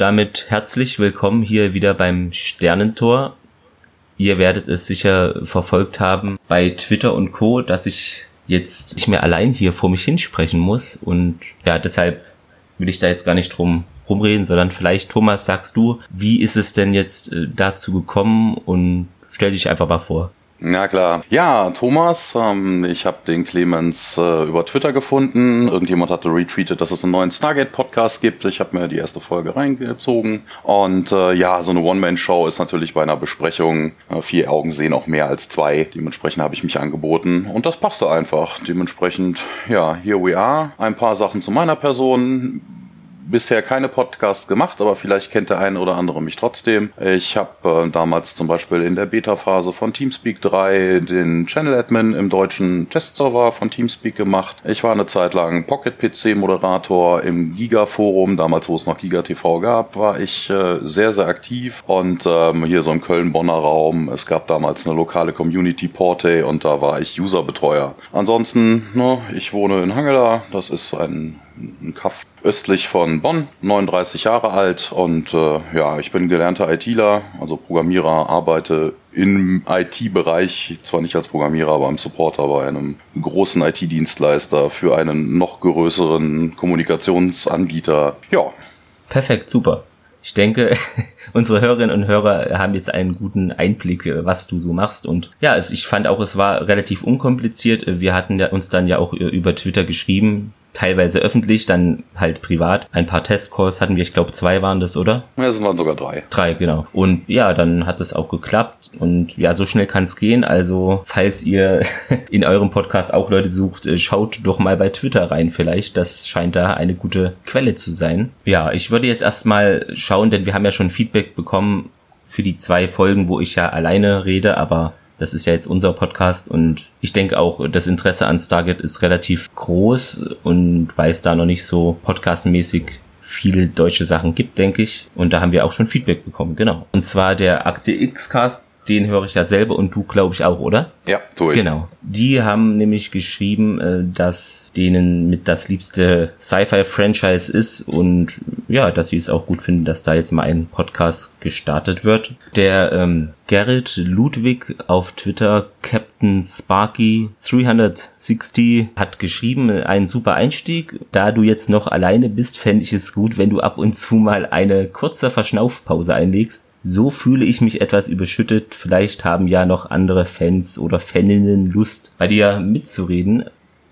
damit herzlich willkommen hier wieder beim Sternentor. Ihr werdet es sicher verfolgt haben bei Twitter und Co, dass ich jetzt nicht mehr allein hier vor mich hinsprechen muss und ja, deshalb will ich da jetzt gar nicht drum rumreden, sondern vielleicht Thomas sagst du, wie ist es denn jetzt äh, dazu gekommen und stell dich einfach mal vor. Ja klar. Ja, Thomas, ähm, ich habe den Clemens äh, über Twitter gefunden. Irgendjemand hatte retweetet, dass es einen neuen Stargate-Podcast gibt. Ich habe mir die erste Folge reingezogen. Und äh, ja, so eine One-Man-Show ist natürlich bei einer Besprechung, äh, vier Augen sehen auch mehr als zwei. Dementsprechend habe ich mich angeboten und das passte einfach. Dementsprechend, ja, here we are. Ein paar Sachen zu meiner Person bisher keine Podcasts gemacht, aber vielleicht kennt der eine oder andere mich trotzdem. Ich habe äh, damals zum Beispiel in der Beta-Phase von Teamspeak 3 den Channel Admin im deutschen Testserver von Teamspeak gemacht. Ich war eine Zeit lang Pocket PC Moderator im Giga Forum, damals wo es noch Giga TV gab, war ich äh, sehr sehr aktiv und ähm, hier so im Köln-Bonner Raum. Es gab damals eine lokale Community Porte und da war ich Userbetreuer. Ansonsten, ne, ich wohne in Hangela, das ist ein ein Kaff östlich von Bonn, 39 Jahre alt und äh, ja, ich bin gelernter ITler, also Programmierer, arbeite im IT-Bereich, zwar nicht als Programmierer, aber im Supporter bei einem großen IT-Dienstleister für einen noch größeren Kommunikationsanbieter. Ja. Perfekt, super. Ich denke, unsere Hörerinnen und Hörer haben jetzt einen guten Einblick, was du so machst. Und ja, ich fand auch, es war relativ unkompliziert. Wir hatten uns dann ja auch über Twitter geschrieben, teilweise öffentlich, dann halt privat. Ein paar Testcalls hatten wir, ich glaube zwei waren das, oder? Ja, es waren sogar drei. Drei, genau. Und ja, dann hat es auch geklappt und ja, so schnell kann es gehen. Also, falls ihr in eurem Podcast auch Leute sucht, äh, schaut doch mal bei Twitter rein vielleicht. Das scheint da eine gute Quelle zu sein. Ja, ich würde jetzt erstmal schauen, denn wir haben ja schon Feedback bekommen für die zwei Folgen, wo ich ja alleine rede, aber das ist ja jetzt unser Podcast und ich denke auch, das Interesse an Stargate ist relativ groß und weil es da noch nicht so podcastmäßig viele deutsche Sachen gibt, denke ich. Und da haben wir auch schon Feedback bekommen, genau. Und zwar der Akte X-Cast den höre ich ja selber und du glaube ich auch, oder? Ja, tue ich. Genau. Die haben nämlich geschrieben, äh, dass denen mit das liebste Sci-Fi-Franchise ist und ja, dass sie es auch gut finden, dass da jetzt mal ein Podcast gestartet wird. Der ähm, Gerrit Ludwig auf Twitter, Captain Sparky 360, hat geschrieben, ein super Einstieg. Da du jetzt noch alleine bist, fände ich es gut, wenn du ab und zu mal eine kurze Verschnaufpause einlegst so fühle ich mich etwas überschüttet. Vielleicht haben ja noch andere Fans oder Faninnen Lust, bei dir mitzureden.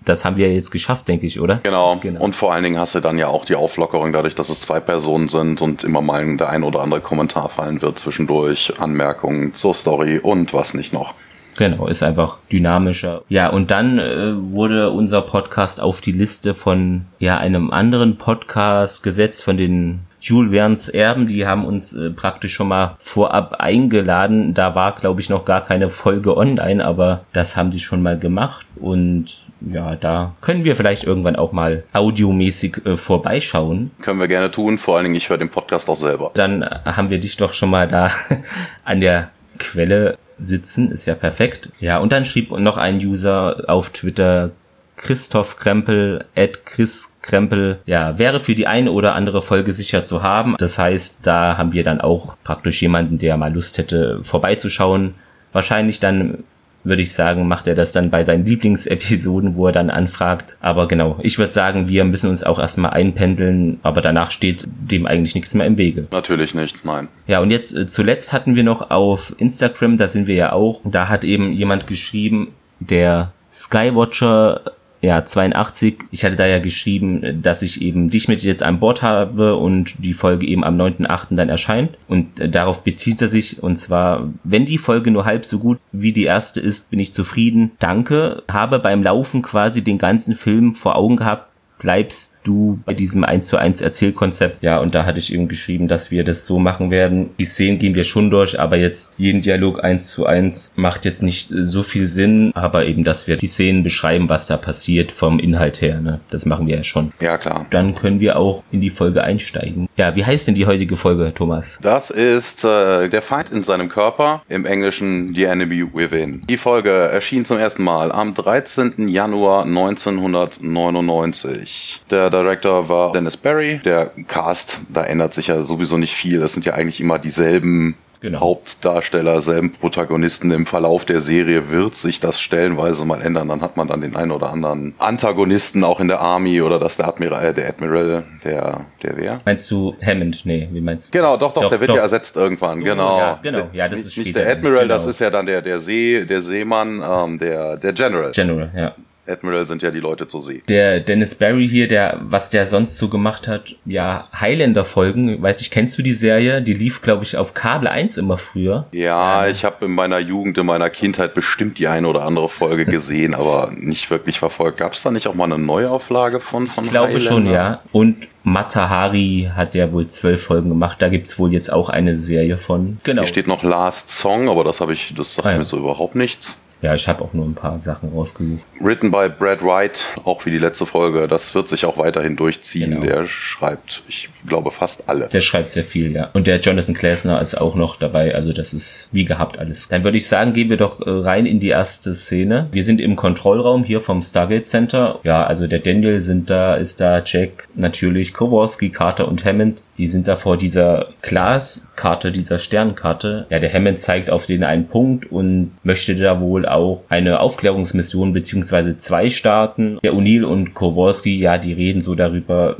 Das haben wir jetzt geschafft, denke ich, oder? Genau. genau. Und vor allen Dingen hast du dann ja auch die Auflockerung dadurch, dass es zwei Personen sind und immer mal der ein oder andere Kommentar fallen wird zwischendurch, Anmerkungen zur Story und was nicht noch. Genau, ist einfach dynamischer. Ja, und dann äh, wurde unser Podcast auf die Liste von ja einem anderen Podcast gesetzt, von den Jules Verne's Erben, die haben uns äh, praktisch schon mal vorab eingeladen. Da war, glaube ich, noch gar keine Folge online, aber das haben sie schon mal gemacht und ja, da können wir vielleicht irgendwann auch mal audiomäßig äh, vorbeischauen. Können wir gerne tun, vor allen Dingen ich höre den Podcast auch selber. Dann haben wir dich doch schon mal da an der Quelle sitzen, ist ja perfekt. Ja, und dann schrieb noch ein User auf Twitter, Christoph Krempel, at Chris Krempel, ja, wäre für die eine oder andere Folge sicher zu haben. Das heißt, da haben wir dann auch praktisch jemanden, der mal Lust hätte, vorbeizuschauen. Wahrscheinlich dann würde ich sagen, macht er das dann bei seinen Lieblingsepisoden, wo er dann anfragt. Aber genau, ich würde sagen, wir müssen uns auch erstmal einpendeln, aber danach steht dem eigentlich nichts mehr im Wege. Natürlich nicht, nein. Ja, und jetzt äh, zuletzt hatten wir noch auf Instagram, da sind wir ja auch, da hat eben jemand geschrieben, der Skywatcher ja, 82. Ich hatte da ja geschrieben, dass ich eben dich mit jetzt an Bord habe und die Folge eben am 9.8. dann erscheint. Und äh, darauf bezieht er sich. Und zwar, wenn die Folge nur halb so gut wie die erste ist, bin ich zufrieden. Danke. Habe beim Laufen quasi den ganzen Film vor Augen gehabt, bleibst du bei diesem 1 zu 1 Erzählkonzept? Ja, und da hatte ich eben geschrieben, dass wir das so machen werden. Die Szenen gehen wir schon durch, aber jetzt jeden Dialog 1 zu 1 macht jetzt nicht so viel Sinn, aber eben, dass wir die Szenen beschreiben, was da passiert vom Inhalt her. Ne? Das machen wir ja schon. Ja, klar. Dann können wir auch in die Folge einsteigen. Ja, wie heißt denn die heutige Folge, Thomas? Das ist äh, Der Feind in seinem Körper, im Englischen The Enemy Within. Die Folge erschien zum ersten Mal am 13. Januar 1999. nicht. Der Director war Dennis Barry. Der Cast, da ändert sich ja sowieso nicht viel. Das sind ja eigentlich immer dieselben genau. Hauptdarsteller, selben Protagonisten. Im Verlauf der Serie wird sich das stellenweise mal ändern. Dann hat man dann den einen oder anderen Antagonisten auch in der Army oder das der Admiral, äh, der Admiral, der, der wer? Meinst du Hammond? Nee, wie meinst du? Genau, doch, doch, doch der wird doch. ja ersetzt irgendwann, so, genau. Ja, genau, ja, das ist Nicht der Admiral, genau. das ist ja dann der, der See, der Seemann, ähm, der, der General. General, ja. Admiral sind ja die Leute zur See. Der Dennis Barry hier, der, was der sonst so gemacht hat, ja, Highlander-Folgen, weiß ich, kennst du die Serie? Die lief, glaube ich, auf Kabel 1 immer früher. Ja, ähm. ich habe in meiner Jugend, in meiner Kindheit bestimmt die eine oder andere Folge gesehen, aber nicht wirklich verfolgt. Gab es da nicht auch mal eine Neuauflage von, von Ich glaube Highlander? schon, ja. Und Matahari hat ja wohl zwölf Folgen gemacht. Da gibt's wohl jetzt auch eine Serie von. Genau. Hier steht noch Last Song, aber das habe ich, das sagt ah, ja. mir so überhaupt nichts. Ja, ich habe auch nur ein paar Sachen rausgesucht. Written by Brad Wright, auch wie die letzte Folge. Das wird sich auch weiterhin durchziehen. Genau. Der schreibt, ich glaube, fast alle. Der schreibt sehr viel, ja. Und der Jonathan Klasner ist auch noch dabei. Also das ist wie gehabt alles. Dann würde ich sagen, gehen wir doch äh, rein in die erste Szene. Wir sind im Kontrollraum hier vom Stargate Center. Ja, also der Daniel sind da, ist da, Jack natürlich, Kowalski, Carter und Hammond. Die sind da vor dieser Glaskarte, dieser Sternkarte. Ja, der Hammond zeigt auf den einen Punkt und möchte da wohl auch eine Aufklärungsmission beziehungsweise zwei starten. Der O'Neill und Kowalski, ja, die reden so darüber,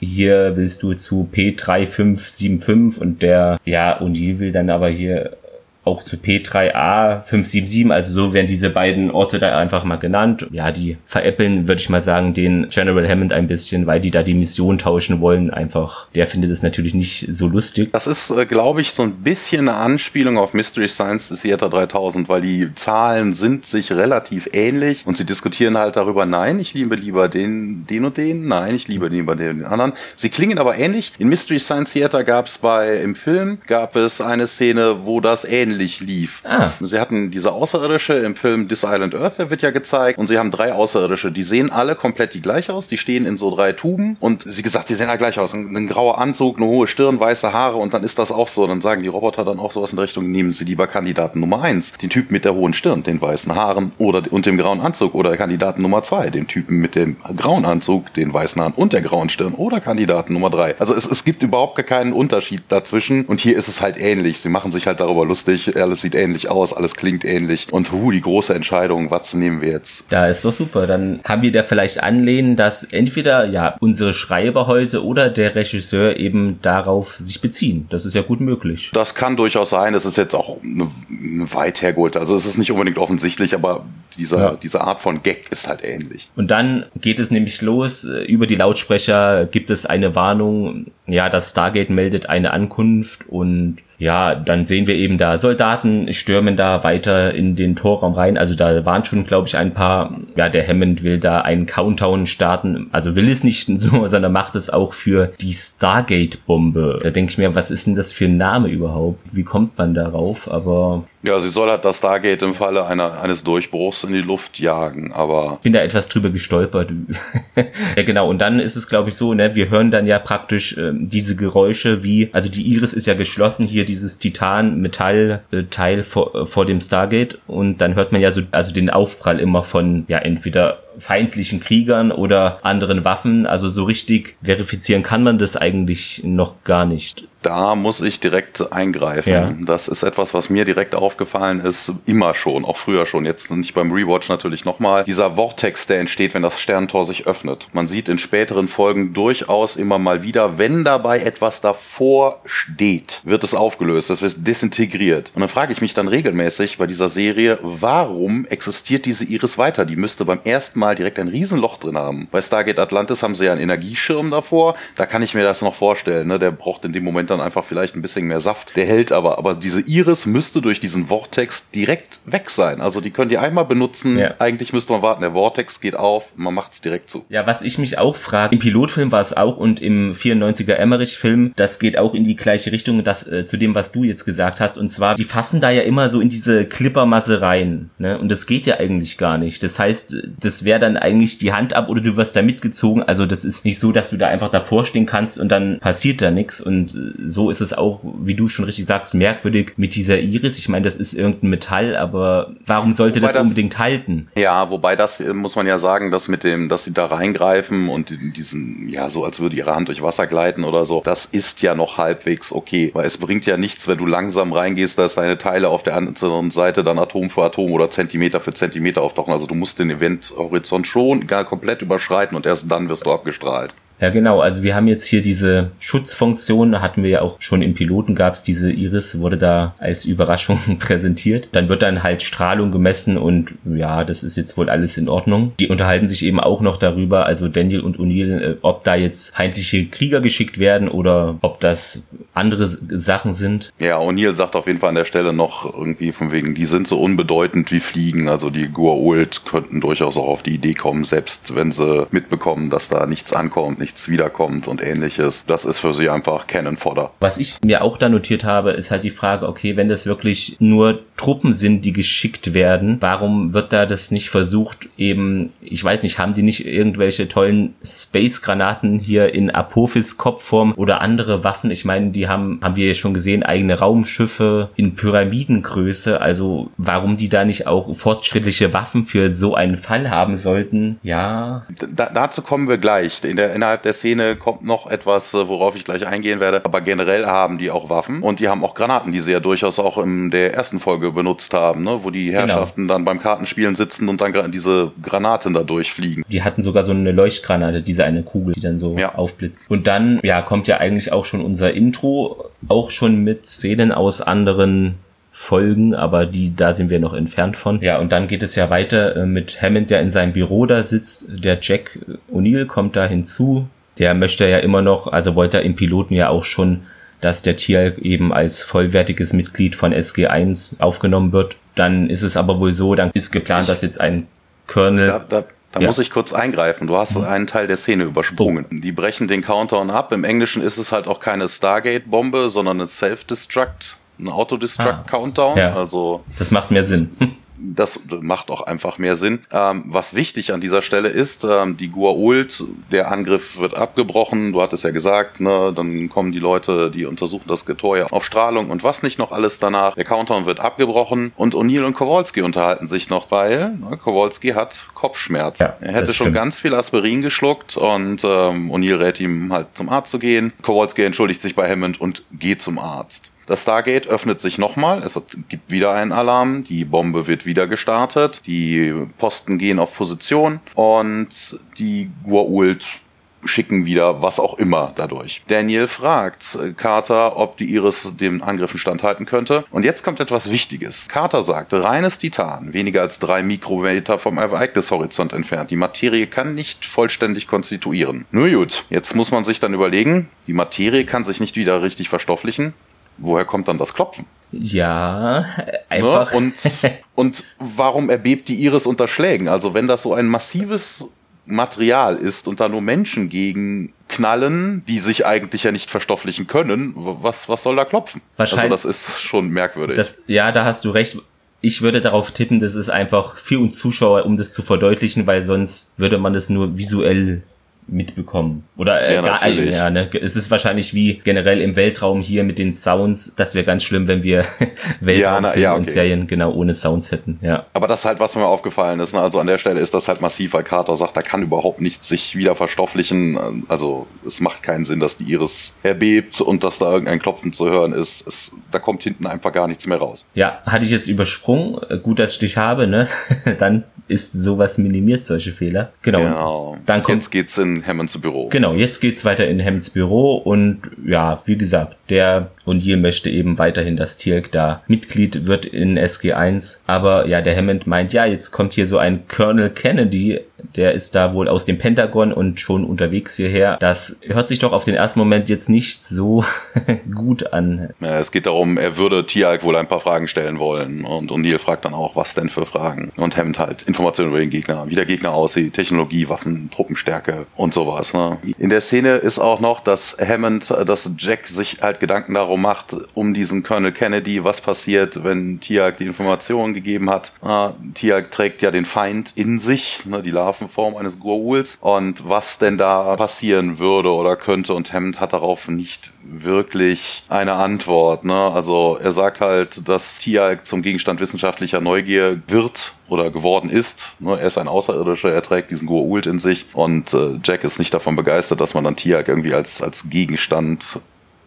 hier willst du zu P3575 und der, ja, O'Neill will dann aber hier auch zu P3A 577, also so werden diese beiden Orte da einfach mal genannt. Ja, die veräppeln, würde ich mal sagen, den General Hammond ein bisschen, weil die da die Mission tauschen wollen. Einfach, der findet es natürlich nicht so lustig. Das ist, äh, glaube ich, so ein bisschen eine Anspielung auf Mystery Science Theater 3000, weil die Zahlen sind sich relativ ähnlich und sie diskutieren halt darüber, nein, ich liebe lieber den, den und den, nein, ich liebe lieber den, und den anderen. Sie klingen aber ähnlich. In Mystery Science Theater gab es bei, im Film, gab es eine Szene, wo das ähnlich ähnlich lief. Ah. Sie hatten diese Außerirdische im Film This Island Earth, der wird ja gezeigt, und sie haben drei Außerirdische. Die sehen alle komplett die gleich aus. Die stehen in so drei Tuben und sie gesagt, die sehen alle gleich aus. Ein, ein grauer Anzug, eine hohe Stirn, weiße Haare und dann ist das auch so. Dann sagen die Roboter dann auch sowas in der Richtung, nehmen sie lieber Kandidaten Nummer eins, den Typen mit der hohen Stirn, den weißen Haaren oder und dem grauen Anzug oder Kandidaten Nummer zwei, den Typen mit dem grauen Anzug, den weißen Haaren und der grauen Stirn oder Kandidaten Nummer drei. Also es, es gibt überhaupt keinen Unterschied dazwischen und hier ist es halt ähnlich. Sie machen sich halt darüber lustig, alles sieht ähnlich aus, alles klingt ähnlich. Und hu, die große Entscheidung, was nehmen wir jetzt? Da ist doch super. Dann haben wir da vielleicht anlehnen, dass entweder ja unsere Schreiber heute oder der Regisseur eben darauf sich beziehen. Das ist ja gut möglich. Das kann durchaus sein. Das ist jetzt auch eine, eine weit hergeholt. Also es ist nicht unbedingt offensichtlich, aber dieser, ja. diese Art von Gag ist halt ähnlich. Und dann geht es nämlich los. Über die Lautsprecher gibt es eine Warnung. Ja, das Stargate meldet eine Ankunft und ja, dann sehen wir eben da Soldaten stürmen da weiter in den Torraum rein. Also da waren schon, glaube ich, ein paar, ja, der Hammond will da einen Countdown starten. Also will es nicht so, sondern macht es auch für die Stargate-Bombe. Da denke ich mir, was ist denn das für ein Name überhaupt? Wie kommt man darauf? Aber ja, sie soll halt das Stargate im Falle einer, eines Durchbruchs in die Luft jagen, aber. Ich bin da etwas drüber gestolpert. ja, genau. Und dann ist es, glaube ich, so, ne, wir hören dann ja praktisch äh, diese Geräusche wie, also die Iris ist ja geschlossen, hier dieses Titan-Metall-Teil vor, vor dem Stargate. Und dann hört man ja so, also den Aufprall immer von, ja, entweder feindlichen Kriegern oder anderen Waffen. Also so richtig verifizieren kann man das eigentlich noch gar nicht. Da muss ich direkt eingreifen. Ja. Das ist etwas, was mir direkt aufgefallen ist, immer schon, auch früher schon, jetzt nicht beim Rewatch natürlich nochmal. Dieser Vortex, der entsteht, wenn das Sterntor sich öffnet. Man sieht in späteren Folgen durchaus immer mal wieder, wenn dabei etwas davor steht, wird es aufgelöst, es wird desintegriert. Und dann frage ich mich dann regelmäßig bei dieser Serie, warum existiert diese Iris weiter? Die müsste beim ersten Mal Mal direkt ein Riesenloch drin haben. Bei Stargate Atlantis haben sie ja einen Energieschirm davor. Da kann ich mir das noch vorstellen. Ne? Der braucht in dem Moment dann einfach vielleicht ein bisschen mehr Saft. Der hält aber. Aber diese Iris müsste durch diesen Vortex direkt weg sein. Also die können die einmal benutzen. Ja. Eigentlich müsste man warten. Der Vortex geht auf, man macht es direkt zu. Ja, was ich mich auch frage, im Pilotfilm war es auch und im 94er Emmerich-Film, das geht auch in die gleiche Richtung, das äh, zu dem, was du jetzt gesagt hast. Und zwar, die fassen da ja immer so in diese Clippermasse rein. Ne? Und das geht ja eigentlich gar nicht. Das heißt, das wäre ja dann eigentlich die Hand ab oder du wirst da mitgezogen. Also das ist nicht so, dass du da einfach davor stehen kannst und dann passiert da nichts. Und äh, so ist es auch, wie du schon richtig sagst, merkwürdig mit dieser Iris. Ich meine, das ist irgendein Metall, aber warum sollte das, das, unbedingt halten? Ja, wobei das äh, muss man ja sagen, dass mit dem, dass sie da reingreifen und diesen, ja, so als würde ihre Hand durch Wasser gleiten oder so, das ist ja noch halbwegs okay. Weil es bringt ja nichts, wenn du langsam reingehst, dass deine Teile auf der anderen Seite dann Atom für Atom oder Zentimeter für Zentimeter auftauchen. Also du musst den Eventhorizont schon gar komplett überschreiten und erst dann wirst du abgestrahlt. Ja, genau. Also wir haben jetzt hier diese Schutzfunktion, hatten wir ja auch schon im Piloten gab es diese Iris, wurde da als Überraschung präsentiert. Dann wird dann halt Strahlung gemessen und ja, das ist jetzt wohl alles in Ordnung. Die unterhalten sich eben auch noch darüber, also Daniel und O'Neill, äh, ob da jetzt feindliche Krieger geschickt werden oder ob das andere Sachen sind. Ja, O'Neill sagt auf jeden Fall an der Stelle noch irgendwie von wegen, die sind so unbedeutend wie Fliegen. Also die Gua'uld könnten durchaus auch auf die Idee kommen, selbst wenn sie mitbekommen, dass da nichts ankommt, nichts wiederkommt und ähnliches. Das ist für sie einfach Cannon Fodder. Was ich mir auch da notiert habe, ist halt die Frage, okay, wenn das wirklich nur Truppen sind, die geschickt werden, warum wird da das nicht versucht, eben, ich weiß nicht, haben die nicht irgendwelche tollen Space-Granaten hier in Apophis-Kopfform oder andere Waffen? Ich meine, die haben, haben wir ja schon gesehen, eigene Raumschiffe in Pyramidengröße. Also warum die da nicht auch fortschrittliche Waffen für so einen Fall haben sollten? Ja. Da, dazu kommen wir gleich. In der, innerhalb der Szene kommt noch etwas, äh, worauf ich gleich eingehen werde. Aber generell haben die auch Waffen und die haben auch Granaten, die sie ja durchaus auch in der ersten Folge benutzt haben, ne? wo die genau. Herrschaften genau. dann beim Kartenspielen sitzen und dann diese Granaten da durchfliegen. Die hatten sogar so eine Leuchtgranate, diese eine Kugel, die dann so ja. aufblitzt. Und dann, ja, kommt ja eigentlich auch schon unser Intro, auch schon mit Szenen aus anderen Folgen, aber die, da sind wir noch entfernt von. Ja, und dann geht es ja weiter äh, mit Hammond, der in seinem Büro da sitzt. Der Jack O'Neill kommt da hinzu. Der möchte ja immer noch, also wollte er im Piloten ja auch schon, dass der Tier eben als vollwertiges Mitglied von SG1 aufgenommen wird. Dann ist es aber wohl so, dann ist geplant, dass jetzt ein Colonel. Da, da, da ja. muss ich kurz eingreifen. Du hast mhm. einen Teil der Szene übersprungen. Oh. Die brechen den Countdown ab. Im Englischen ist es halt auch keine Stargate-Bombe, sondern eine Self-Destruct ein Autodestruct-Countdown. Ah, ja. Also das macht mehr Sinn. Das macht auch einfach mehr Sinn. Ähm, was wichtig an dieser Stelle ist, ähm, die Gua'uld, der Angriff wird abgebrochen. Du hattest ja gesagt, ne, dann kommen die Leute, die untersuchen das Getor auf Strahlung und was nicht noch alles danach. Der Countdown wird abgebrochen und O'Neill und Kowalski unterhalten sich noch, weil ne, Kowalski hat Kopfschmerzen. Ja, er hätte schon ganz viel Aspirin geschluckt und ähm, O'Neill rät ihm halt zum Arzt zu gehen. Kowalski entschuldigt sich bei Hammond und geht zum Arzt. Das Stargate öffnet sich nochmal, es gibt wieder einen Alarm, die Bombe wird wieder gestartet, die Posten gehen auf Position und die Gua'uld schicken wieder was auch immer dadurch. Daniel fragt Carter, ob die Iris dem Angriffen standhalten könnte. Und jetzt kommt etwas Wichtiges. Carter sagt, reines Titan, weniger als drei Mikrometer vom Ereignishorizont entfernt. Die Materie kann nicht vollständig konstituieren. Nur gut, jetzt muss man sich dann überlegen, die Materie kann sich nicht wieder richtig verstofflichen woher kommt dann das Klopfen? Ja, einfach. Ne? Und, und warum erbebt die Iris unter Schlägen? Also wenn das so ein massives Material ist und da nur Menschen gegen knallen, die sich eigentlich ja nicht verstofflichen können, was, was soll da klopfen? Wahrscheinlich. Also das ist schon merkwürdig. Das, ja, da hast du recht. Ich würde darauf tippen, das ist einfach für uns Zuschauer, um das zu verdeutlichen, weil sonst würde man das nur visuell mitbekommen. Oder äh, ja, gar, äh, ja, ne? Es ist wahrscheinlich wie generell im Weltraum hier mit den Sounds. Das wäre ganz schlimm, wenn wir Weltraumfilme ja, ja, okay. und Serien genau ohne Sounds hätten. Ja. Aber das ist halt, was mir aufgefallen ist. Ne? Also an der Stelle ist das halt massiv, weil Carter sagt, da kann überhaupt nichts sich wieder verstofflichen. Also es macht keinen Sinn, dass die Iris erbebt und dass da irgendein Klopfen zu hören ist. Es, da kommt hinten einfach gar nichts mehr raus. Ja, hatte ich jetzt übersprungen. Gut, dass ich dich habe, ne? Dann ist sowas minimiert, solche Fehler. Genau. genau. Dann kommt, Jetzt geht's in Hammonds Büro. Genau, jetzt geht's weiter in Hammonds Büro und ja, wie gesagt, der O'Neill möchte eben weiterhin, dass Tirk da Mitglied wird in SG1. Aber ja, der Hammond meint, ja, jetzt kommt hier so ein Colonel Kennedy, der ist da wohl aus dem Pentagon und schon unterwegs hierher. Das hört sich doch auf den ersten Moment jetzt nicht so gut an. Ja, es geht darum, er würde Tiag wohl ein paar Fragen stellen wollen. Und O'Neill fragt dann auch, was denn für Fragen? Und Hammond halt Informationen über den Gegner, wie der Gegner aussieht, Technologie, Waffen, Truppenstärke und sowas. Ne? In der Szene ist auch noch, dass Hammond, dass Jack sich halt Gedanken darum macht, um diesen Colonel Kennedy, was passiert, wenn Tiag die Informationen gegeben hat. Äh, Tiag trägt ja den Feind in sich, ne, die Waffenform eines Goa'uls und was denn da passieren würde oder könnte und Hammond hat darauf nicht wirklich eine Antwort. Ne? Also er sagt halt, dass Tiag zum Gegenstand wissenschaftlicher Neugier wird oder geworden ist. Ne? Er ist ein Außerirdischer, er trägt diesen Goa'uld in sich und äh, Jack ist nicht davon begeistert, dass man dann Tiag irgendwie als, als Gegenstand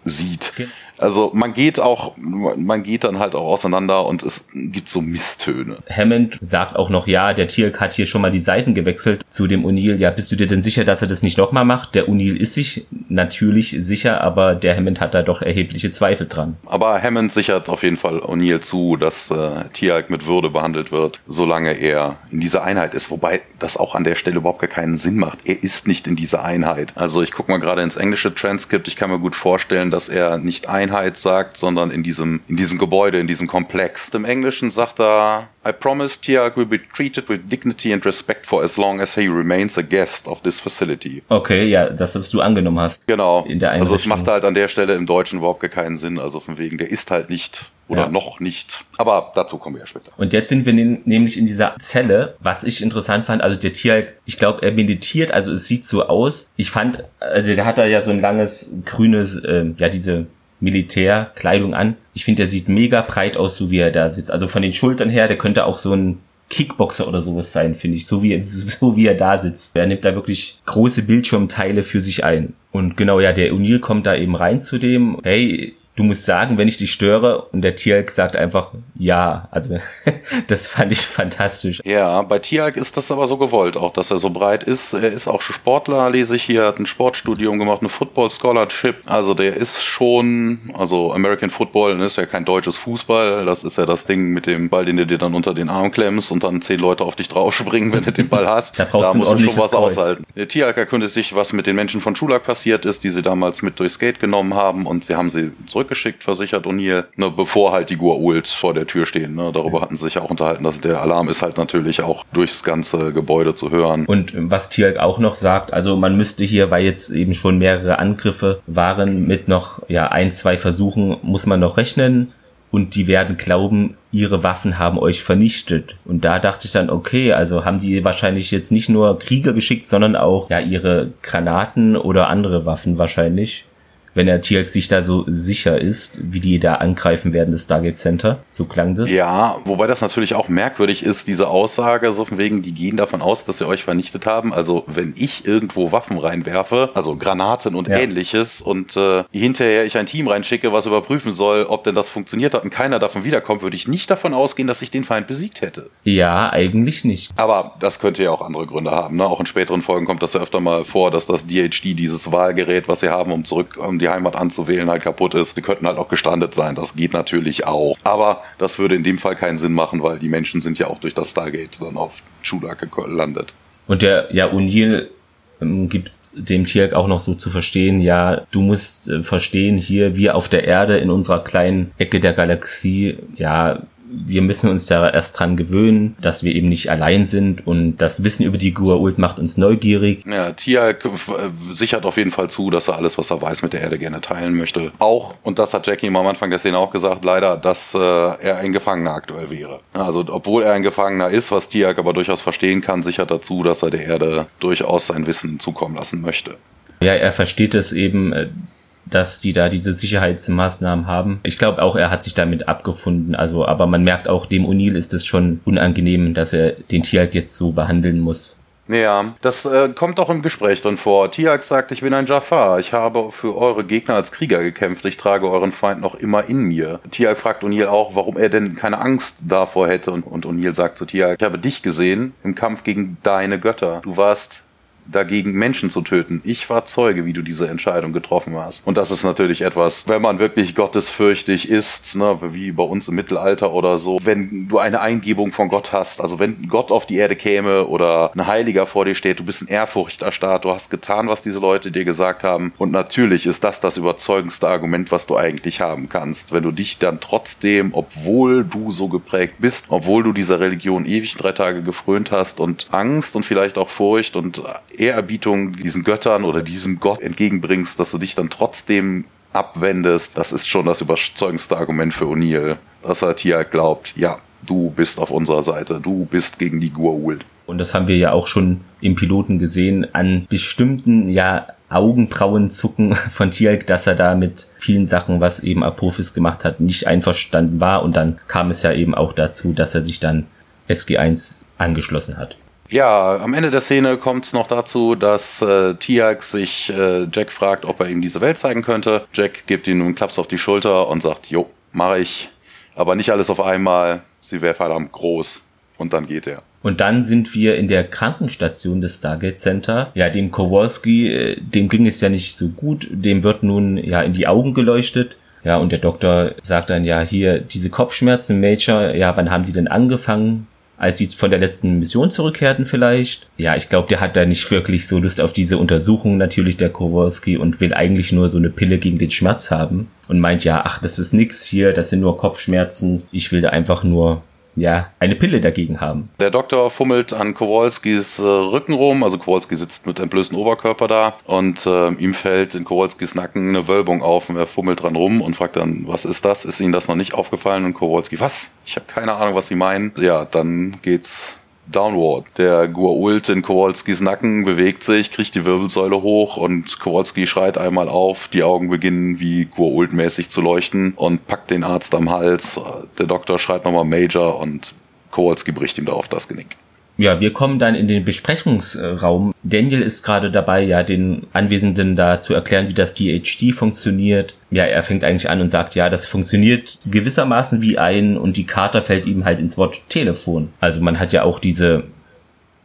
sieht. Genau. Also man geht auch, man geht dann halt auch auseinander und es gibt so Misstöne. Hammond sagt auch noch, ja, der Tierk hat hier schon mal die Seiten gewechselt zu dem O'Neill. Ja, bist du dir denn sicher, dass er das nicht nochmal macht? Der O'Neill ist sich natürlich sicher, aber der Hammond hat da doch erhebliche Zweifel dran. Aber Hammond sichert auf jeden Fall O'Neill zu, dass äh, Tiag mit Würde behandelt wird, solange er in dieser Einheit ist. Wobei das auch an der Stelle überhaupt gar keinen Sinn macht. Er ist nicht in dieser Einheit. Also ich gucke mal gerade ins englische Transkript. Ich kann mir gut vorstellen, dass er nicht Einheit Einheit sagt, sondern in diesem, in diesem Gebäude, in diesem Komplex. Im Englischen sagt er, I promise Tiag will be treated with dignity and respect for as long as he remains a guest of this facility. Okay, ja, das, was du angenommen hast. Genau. In der also es macht halt an der Stelle im Deutschen überhaupt keinen Sinn. Also von wegen, der ist halt nicht oder ja. noch nicht. Aber dazu kommen wir ja später. Und jetzt sind wir nämlich in dieser Zelle, was ich interessant fand. Also der Tier, ich glaube, er meditiert, also es sieht so aus. Ich fand, also der hat da ja so ein langes grünes, äh, ja diese Militärkleidung an. Ich finde, der sieht mega breit aus, so wie er da sitzt. Also von den Schultern her, der könnte auch so ein Kickboxer oder sowas sein, finde ich, so wie, so wie er da sitzt. Er nimmt da wirklich große Bildschirmteile für sich ein. Und genau, ja, der O'Neill kommt da eben rein zu dem, hey, du musst sagen, wenn ich dich störe und der Tierk sagt einfach ja. Also das fand ich fantastisch. Ja, bei Tierk ist das aber so gewollt, auch dass er so breit ist. Er ist auch Sportler, lese ich hier, hat ein Sportstudium gemacht, eine Football Scholarship. Also der ist schon, also American Football ist ja kein deutsches Fußball. Das ist ja das Ding mit dem Ball, den du dir dann unter den Arm klemmst und dann zehn Leute auf dich draufspringen, wenn du den Ball hast. da brauchst da du musst du schon was Kreuz. aushalten. Der Tierk erkundigt sich, was mit den Menschen von Schulak passiert ist, die sie damals mit durchs Gate genommen haben und sie haben sie zurück zurückgeschickt, versichert O'Neill, ne, bevor halt die Gua'uld vor der Tür stehen. Ne. Darüber hatten sie sich auch unterhalten, dass der Alarm ist halt natürlich auch durchs ganze Gebäude zu hören. Und was Tialk auch noch sagt, also man müsste hier, weil jetzt eben schon mehrere Angriffe waren, mit noch ja ein, zwei Versuchen muss man noch rechnen und die werden glauben, ihre Waffen haben euch vernichtet. Und da dachte ich dann, okay, also haben die wahrscheinlich jetzt nicht nur Krieger geschickt, sondern auch ja ihre Granaten oder andere Waffen wahrscheinlich wenn der Tiak sich da so sicher ist, wie die da angreifen werden, das Stargate Center. So klang das. Ja, wobei das natürlich auch merkwürdig ist, diese Aussage, so von wegen, die gehen davon aus, dass sie euch vernichtet haben. Also wenn ich irgendwo Waffen reinwerfe, also Granaten und ja. ähnliches, und äh, hinterher ich ein Team reinschicke, was überprüfen soll, ob denn das funktioniert hat und keiner davon wiederkommt, würde ich nicht davon ausgehen, dass ich den Feind besiegt hätte. Ja, eigentlich nicht. Aber das könnte ja auch andere Gründe haben. Ne? Auch in späteren Folgen kommt das ja öfter mal vor, dass das DHD, dieses Wahlgerät, was sie haben, um zurück um die Heimat anzuwählen, halt kaputt ist. Sie könnten halt auch gestrandet sein. Das geht natürlich auch. Aber das würde in dem Fall keinen Sinn machen, weil die Menschen sind ja auch durch das Stargate dann auf Chulak gelandet. Und der, ja, O'Neill ähm, gibt dem Tier auch noch so zu verstehen, ja, du musst äh, verstehen, hier wir auf der Erde in unserer kleinen Ecke der Galaxie, ja, wir müssen uns da erst dran gewöhnen, dass wir eben nicht allein sind und das Wissen über die Gua'uld macht uns neugierig. Ja, Tia äh, sichert auf jeden Fall zu, dass er alles, was er weiß, mit der Erde gerne teilen möchte. Auch, und das hat Jackie am Anfang der Szene auch gesagt, leider, dass äh, er ein Gefangener aktuell wäre. Also, obwohl er ein Gefangener ist, was Tiag aber durchaus verstehen kann, sichert dazu, dass er der Erde durchaus sein Wissen zukommen lassen möchte. Ja, er versteht es eben, äh, dass die da diese Sicherheitsmaßnahmen haben. Ich glaube auch, er hat sich damit abgefunden. Also, aber man merkt auch, dem O'Neill ist es schon unangenehm, dass er den Tiag jetzt so behandeln muss. Ja, das äh, kommt auch im Gespräch drin vor. Tiag sagt, ich bin ein Jafar. Ich habe für eure Gegner als Krieger gekämpft. Ich trage euren Feind noch immer in mir. Tiag fragt O'Neill auch, warum er denn keine Angst davor hätte. Und, und O'Neill sagt zu Tiag, ich habe dich gesehen im Kampf gegen deine Götter. Du warst dagegen Menschen zu töten. Ich war Zeuge, wie du diese Entscheidung getroffen hast. Und das ist natürlich etwas, wenn man wirklich gottesfürchtig ist, ne, wie bei uns im Mittelalter oder so, wenn du eine Eingebung von Gott hast, also wenn Gott auf die Erde käme oder ein Heiliger vor dir steht, du bist ein Ehrfurchterstarrt, du hast getan, was diese Leute dir gesagt haben. Und natürlich ist das das überzeugendste Argument, was du eigentlich haben kannst. Wenn du dich dann trotzdem, obwohl du so geprägt bist, obwohl du dieser Religion ewig drei Tage gefrönt hast und Angst und vielleicht auch Furcht und Ehrerbietung diesen Göttern oder diesem Gott entgegenbringst, dass du dich dann trotzdem abwendest, das ist schon das überzeugendste Argument für O'Neill, dass er Tia glaubt, ja, du bist auf unserer Seite, du bist gegen die Gua'uld. Und das haben wir ja auch schon im Piloten gesehen, an bestimmten, ja, Augenbrauenzucken von Tialk, dass er da mit vielen Sachen, was eben Apophis gemacht hat, nicht einverstanden war. Und dann kam es ja eben auch dazu, dass er sich dann SG1 angeschlossen hat. Ja, am Ende der Szene kommt es noch dazu, dass äh, Tiak sich äh, Jack fragt, ob er ihm diese Welt zeigen könnte. Jack gibt ihm einen Klaps auf die Schulter und sagt, jo, mache ich, aber nicht alles auf einmal. Sie wäre verdammt groß. Und dann geht er. Und dann sind wir in der Krankenstation des Stargate Center. Ja, dem Kowalski, äh, dem ging es ja nicht so gut. Dem wird nun ja in die Augen geleuchtet. Ja, und der Doktor sagt dann ja hier, diese Kopfschmerzen, Major, ja, wann haben die denn angefangen? Als sie von der letzten Mission zurückkehrten vielleicht. Ja, ich glaube, der hat da nicht wirklich so Lust auf diese Untersuchung natürlich, der Kowalski, und will eigentlich nur so eine Pille gegen den Schmerz haben und meint, ja, ach, das ist nix hier, das sind nur Kopfschmerzen, ich will da einfach nur ja, eine Pille dagegen haben. Der Doktor fummelt an Kowalskis äh, Rücken rum, also Kowalski sitzt mit entblößtem Oberkörper da und äh, ihm fällt in Kowalskis Nacken eine Wölbung auf und er fummelt dran rum und fragt dann, was ist das? Ist Ihnen das noch nicht aufgefallen? Und Kowalski, was? Ich habe keine Ahnung, was Sie meinen. Ja, dann geht's Downward. Der Gua'uld in Kowalskis Nacken bewegt sich, kriegt die Wirbelsäule hoch und Kowalski schreit einmal auf. Die Augen beginnen wie Gua'uld-mäßig zu leuchten und packt den Arzt am Hals. Der Doktor schreit nochmal Major und Kowalski bricht ihm darauf das Genick. Ja, wir kommen dann in den Besprechungsraum. Daniel ist gerade dabei, ja, den Anwesenden da zu erklären, wie das DHD funktioniert. Ja, er fängt eigentlich an und sagt, ja, das funktioniert gewissermaßen wie ein und die Karte fällt ihm halt ins Wort Telefon. Also man hat ja auch diese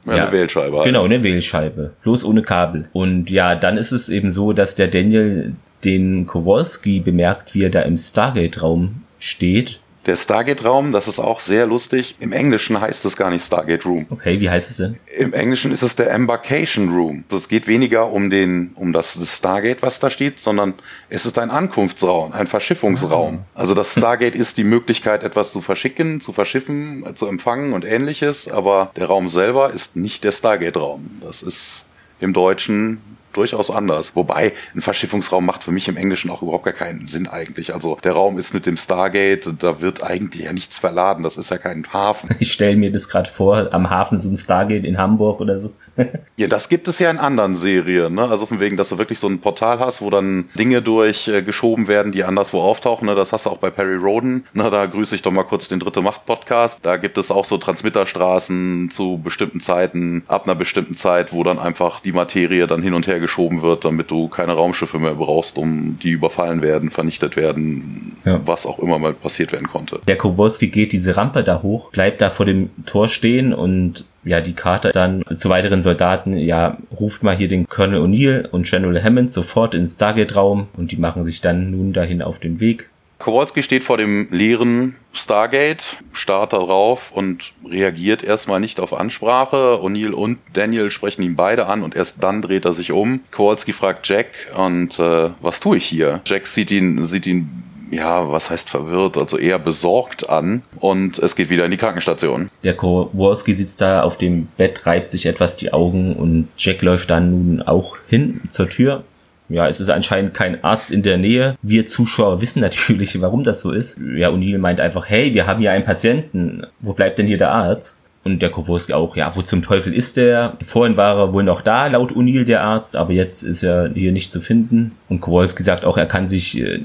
ja, eine Wählscheibe. Halt. Genau, eine Wählscheibe. Bloß ohne Kabel. Und ja, dann ist es eben so, dass der Daniel den Kowalski bemerkt, wie er da im Stargate-Raum steht der Stargate-Raum, das ist auch sehr lustig. Im Englischen heißt es gar nicht Stargate Room. Okay, wie heißt es denn? Im Englischen ist es der Embarkation Room. Also es geht weniger um den, um das, das Stargate, was da steht, sondern es ist ein Ankunftsraum, ein Verschiffungsraum. Ah. Also das Stargate ist die Möglichkeit, etwas zu verschicken, zu verschiffen, zu empfangen und ähnliches, aber der Raum selber ist nicht der Stargate-Raum. Das ist im Deutschen durchaus anders. Wobei, ein Verschiffungsraum macht für mich im Englischen auch überhaupt gar keinen Sinn eigentlich. Also der Raum ist mit dem Stargate, da wird eigentlich ja nichts verladen. Das ist ja kein Hafen. Ich stelle mir das gerade vor, am Hafen so ein Stargate in Hamburg oder so. ja, das gibt es ja in anderen Serien. Ne? Also von wegen, dass du wirklich so ein Portal hast, wo dann Dinge durchgeschoben äh, werden, die anderswo auftauchen. Ne? Das hast du auch bei Perry Roden. Ne? Da grüße ich doch mal kurz den Dritte Macht Podcast. Da gibt es auch so Transmitterstraßen zu bestimmten Zeiten, ab einer bestimmten Zeit, wo dann einfach die Materie dann hin und her geschoben wird, damit du keine Raumschiffe mehr brauchst, um die überfallen werden, vernichtet werden, ja. was auch immer mal passiert werden konnte. Der Kowalski geht diese Rampe da hoch, bleibt da vor dem Tor stehen und ja, die Karte dann zu weiteren Soldaten, ja, ruft mal hier den Colonel O'Neill und General Hammond sofort ins Stargate-Raum und die machen sich dann nun dahin auf den Weg. Kowalski steht vor dem leeren Stargate, starrt da drauf und reagiert erstmal nicht auf Ansprache. O'Neill und Daniel sprechen ihn beide an und erst dann dreht er sich um. Kowalski fragt Jack und äh, was tue ich hier? Jack sieht ihn, sieht ihn ja, was heißt verwirrt, also eher besorgt an und es geht wieder in die Krankenstation. Der Kowalski sitzt da auf dem Bett, reibt sich etwas die Augen und Jack läuft dann nun auch hin zur Tür ja, es ist anscheinend kein Arzt in der Nähe. Wir Zuschauer wissen natürlich, warum das so ist. Ja, O'Neill meint einfach, hey, wir haben hier einen Patienten. Wo bleibt denn hier der Arzt? Und der Kowalski auch, ja, wo zum Teufel ist der? Vorhin war er wohl noch da, laut O'Neill der Arzt, aber jetzt ist er hier nicht zu finden. Und Kowalski sagt auch, er kann sich äh,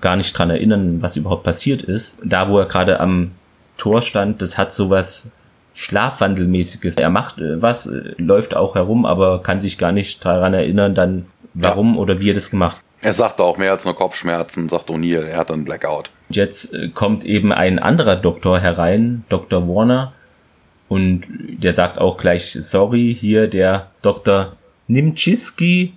gar nicht dran erinnern, was überhaupt passiert ist. Da, wo er gerade am Tor stand, das hat sowas Schlafwandelmäßiges. Er macht äh, was, äh, läuft auch herum, aber kann sich gar nicht daran erinnern, dann warum ja. oder wie er das gemacht Er sagt auch mehr als nur Kopfschmerzen, sagt O'Neill. Er hat einen Blackout. Jetzt äh, kommt eben ein anderer Doktor herein, Dr. Warner, und der sagt auch gleich, sorry, hier der Dr. Nimczyski,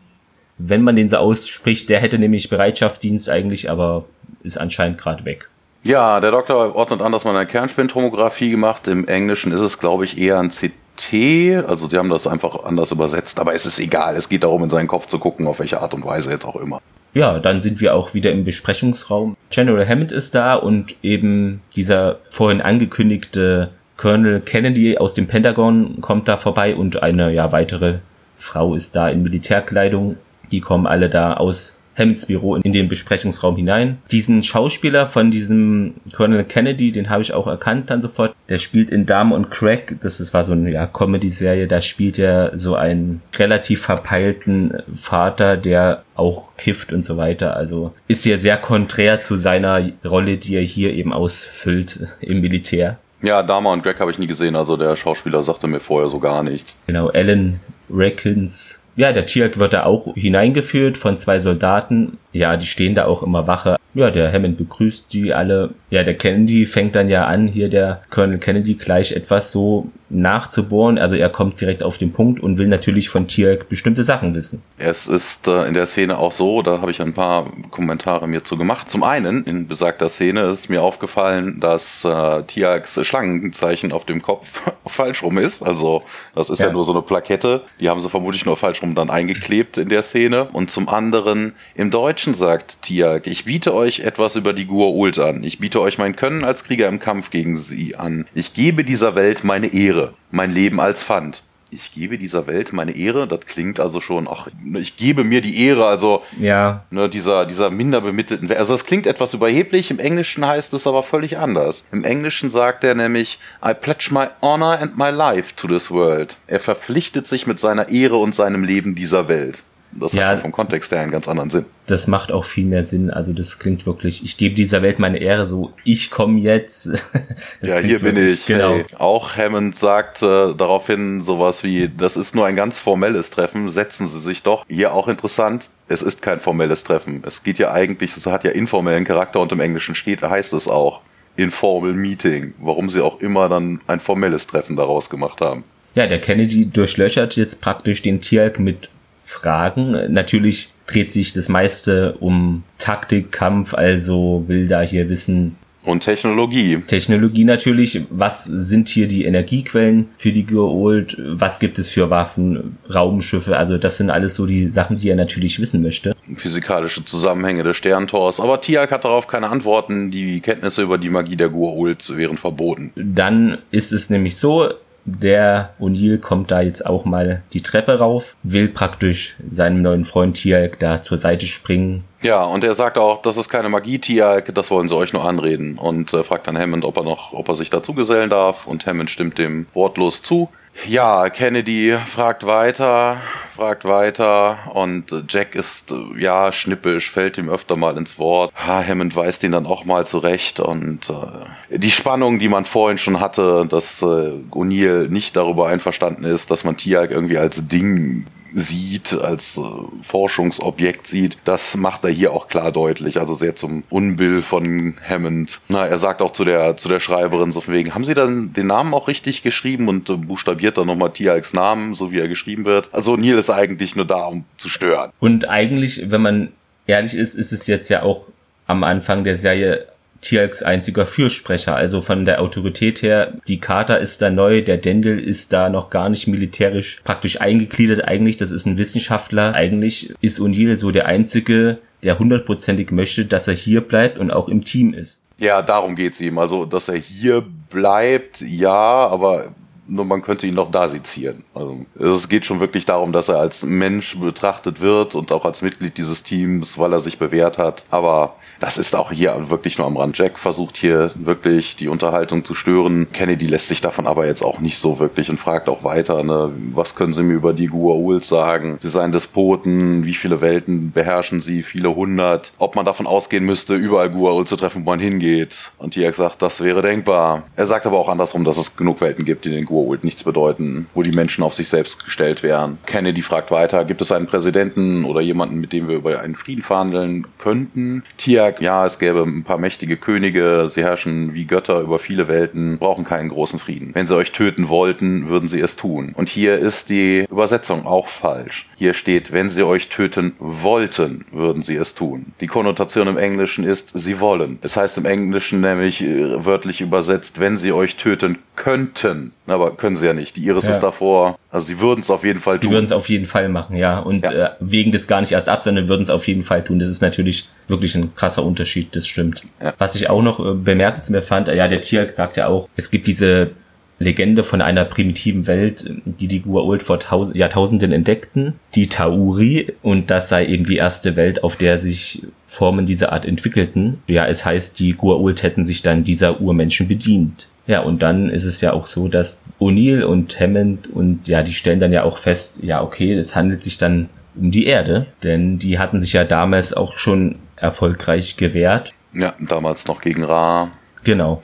wenn man den so ausspricht, der hätte nämlich Bereitschaftsdienst eigentlich, aber ist anscheinend gerade weg. Ja, der Doktor ordnet an, dass man eine Kernspintomographie gemacht. Im Englischen ist es, glaube ich, eher ein CT T, also sie haben das einfach anders übersetzt, aber es ist egal, es geht darum, in seinen Kopf zu gucken, auf welche Art und Weise jetzt auch immer. Ja, dann sind wir auch wieder im Besprechungsraum. General Hammond ist da und eben dieser vorhin angekündigte Colonel Kennedy aus dem Pentagon kommt da vorbei und eine ja weitere Frau ist da in Militärkleidung. Die kommen alle da aus Hammonds Büro in den Besprechungsraum hinein. Diesen Schauspieler von diesem Colonel Kennedy, den habe ich auch erkannt dann sofort. Der spielt in Dame und Craig, das ist, war so eine ja, Comedy-Serie, da spielt er so einen relativ verpeilten Vater, der auch kifft und so weiter. Also ist hier sehr konträr zu seiner Rolle, die er hier eben ausfüllt im Militär. Ja, Dama und Greg habe ich nie gesehen, also der Schauspieler sagte mir vorher so gar nichts. Genau, Alan Reckons ja, der Tierk wird da auch hineingeführt von zwei Soldaten. Ja, die stehen da auch immer Wache. Ja, der Hammond begrüßt die alle. Ja, der Kennedy fängt dann ja an, hier der Colonel Kennedy gleich etwas so nachzubohren. Also er kommt direkt auf den Punkt und will natürlich von Tierk bestimmte Sachen wissen. Es ist äh, in der Szene auch so, da habe ich ein paar Kommentare mir zu gemacht. Zum einen, in besagter Szene ist mir aufgefallen, dass äh, Tiaks Schlangenzeichen auf dem Kopf falsch rum ist. Also das ist ja. ja nur so eine Plakette. Die haben sie vermutlich nur falsch rum dann eingeklebt in der Szene. Und zum anderen, im Deutschen sagt Tiak, ich biete euch etwas über die Gua'uld an. Ich biete euch mein Können als Krieger im Kampf gegen sie an. Ich gebe dieser Welt meine Ehre, mein Leben als Pfand ich gebe dieser Welt meine Ehre. Das klingt also schon, ach, ich gebe mir die Ehre, also ja. ne, dieser, dieser minder bemittelten. Also das klingt etwas überheblich, im Englischen heißt es aber völlig anders. Im Englischen sagt er nämlich, I pledge my honor and my life to this world. Er verpflichtet sich mit seiner Ehre und seinem Leben dieser Welt. Das ja, hat vom Kontext her einen ganz anderen Sinn. Das macht auch viel mehr Sinn. Also das klingt wirklich, ich gebe dieser Welt meine Ehre, so ich komme jetzt. ja, hier bin ich. Genau. Hey, auch Hammond sagt äh, daraufhin sowas wie, das ist nur ein ganz formelles Treffen, setzen Sie sich doch. Hier auch interessant, es ist kein formelles Treffen. Es geht ja eigentlich, es hat ja informellen Charakter und im Englischen steht, heißt es auch informal Meeting. Warum sie auch immer dann ein formelles Treffen daraus gemacht haben. Ja, der Kennedy durchlöchert jetzt praktisch den Tierk mit Fragen. Natürlich dreht sich das meiste um Taktik, Kampf, also will da hier wissen. Und Technologie. Technologie natürlich. Was sind hier die Energiequellen für die Geold? Was gibt es für Waffen, Raumschiffe? Also das sind alles so die Sachen, die er natürlich wissen möchte. Physikalische Zusammenhänge des Sterntors. Aber Tiak hat darauf keine Antworten. Die Kenntnisse über die Magie der Gua'uld wären verboten. Dann ist es nämlich so, der O'Neill kommt da jetzt auch mal die Treppe rauf, will praktisch seinem neuen Freund Tialk da zur Seite springen. Ja, und er sagt auch, das ist keine Magie, Tialk, das wollen sie euch nur anreden. Und äh, fragt dann Hammond, ob er noch, ob er sich dazu gesellen darf. Und Hammond stimmt dem wortlos zu. Ja, Kennedy fragt weiter, fragt weiter und Jack ist äh, ja schnippisch, fällt ihm öfter mal ins Wort. Ha, Hammond weist ihn dann auch mal zurecht und äh, die Spannung, die man vorhin schon hatte, dass äh, O'Neill nicht darüber einverstanden ist, dass man Tiag irgendwie als Ding sieht, als äh, Forschungsobjekt sieht, das macht er hier auch klar deutlich. Also sehr zum Unbill von Hammond. Na, er sagt auch zu der, zu der Schreiberin so von wegen, haben Sie dann den Namen auch richtig geschrieben und äh, buchstabiert dann nochmal Tialks Namen, so wie er geschrieben wird. Also Neil ist eigentlich nur da, um zu stören. Und eigentlich, wenn man ehrlich ist, ist es jetzt ja auch am Anfang der Serie Tialks einziger Fürsprecher. Also von der Autorität her, die Carter ist da neu, der Dendel ist da noch gar nicht militärisch praktisch eingegliedert eigentlich. Das ist ein Wissenschaftler. Eigentlich ist O'Neill so der einzige, der hundertprozentig möchte, dass er hier bleibt und auch im Team ist. Ja, darum geht's ihm. Also, dass er hier bleibt, ja, aber nur man könnte ihn noch da sezieren. Also es geht schon wirklich darum, dass er als Mensch betrachtet wird und auch als Mitglied dieses Teams, weil er sich bewährt hat. Aber das ist auch hier wirklich nur am Rand. Jack versucht hier wirklich die Unterhaltung zu stören. Kennedy lässt sich davon aber jetzt auch nicht so wirklich und fragt auch weiter, ne, was können Sie mir über die Gua'uld sagen? Sie seien Despoten, wie viele Welten beherrschen sie? Viele hundert. Ob man davon ausgehen müsste, überall Gua'uld zu treffen, wo man hingeht. Und Jack sagt, das wäre denkbar. Er sagt aber auch andersrum, dass es genug Welten gibt, die den Gua'uld nichts bedeuten, wo die Menschen auf sich selbst gestellt wären. Kennedy fragt weiter, gibt es einen Präsidenten oder jemanden, mit dem wir über einen Frieden verhandeln könnten? Tiag ja, es gäbe ein paar mächtige Könige, sie herrschen wie Götter über viele Welten, brauchen keinen großen Frieden. Wenn sie euch töten wollten, würden sie es tun. Und hier ist die Übersetzung auch falsch. Hier steht, wenn sie euch töten wollten, würden sie es tun. Die Konnotation im Englischen ist, sie wollen. Es heißt im Englischen nämlich äh, wörtlich übersetzt, wenn sie euch töten könnten. Aber können sie ja nicht. Die Iris ja. ist davor. Also sie würden es auf jeden Fall tun. Sie würden es auf jeden Fall machen, ja. Und ja. Äh, wegen des gar nicht erst ab, sondern würden es auf jeden Fall tun. Das ist natürlich wirklich ein krasser Unterschied, das stimmt. Ja. Was ich auch noch äh, bemerkenswert fand, ja, der Tier sagt ja auch, es gibt diese Legende von einer primitiven Welt, die die Gua'uld vor Tausend, Jahrtausenden entdeckten, die Tauri, und das sei eben die erste Welt, auf der sich Formen dieser Art entwickelten. Ja, es heißt, die Gua'uld hätten sich dann dieser Urmenschen bedient. Ja, und dann ist es ja auch so, dass O'Neill und Hammond und ja, die stellen dann ja auch fest, ja, okay, es handelt sich dann um die Erde, denn die hatten sich ja damals auch schon erfolgreich gewehrt. Ja, damals noch gegen Ra. Genau.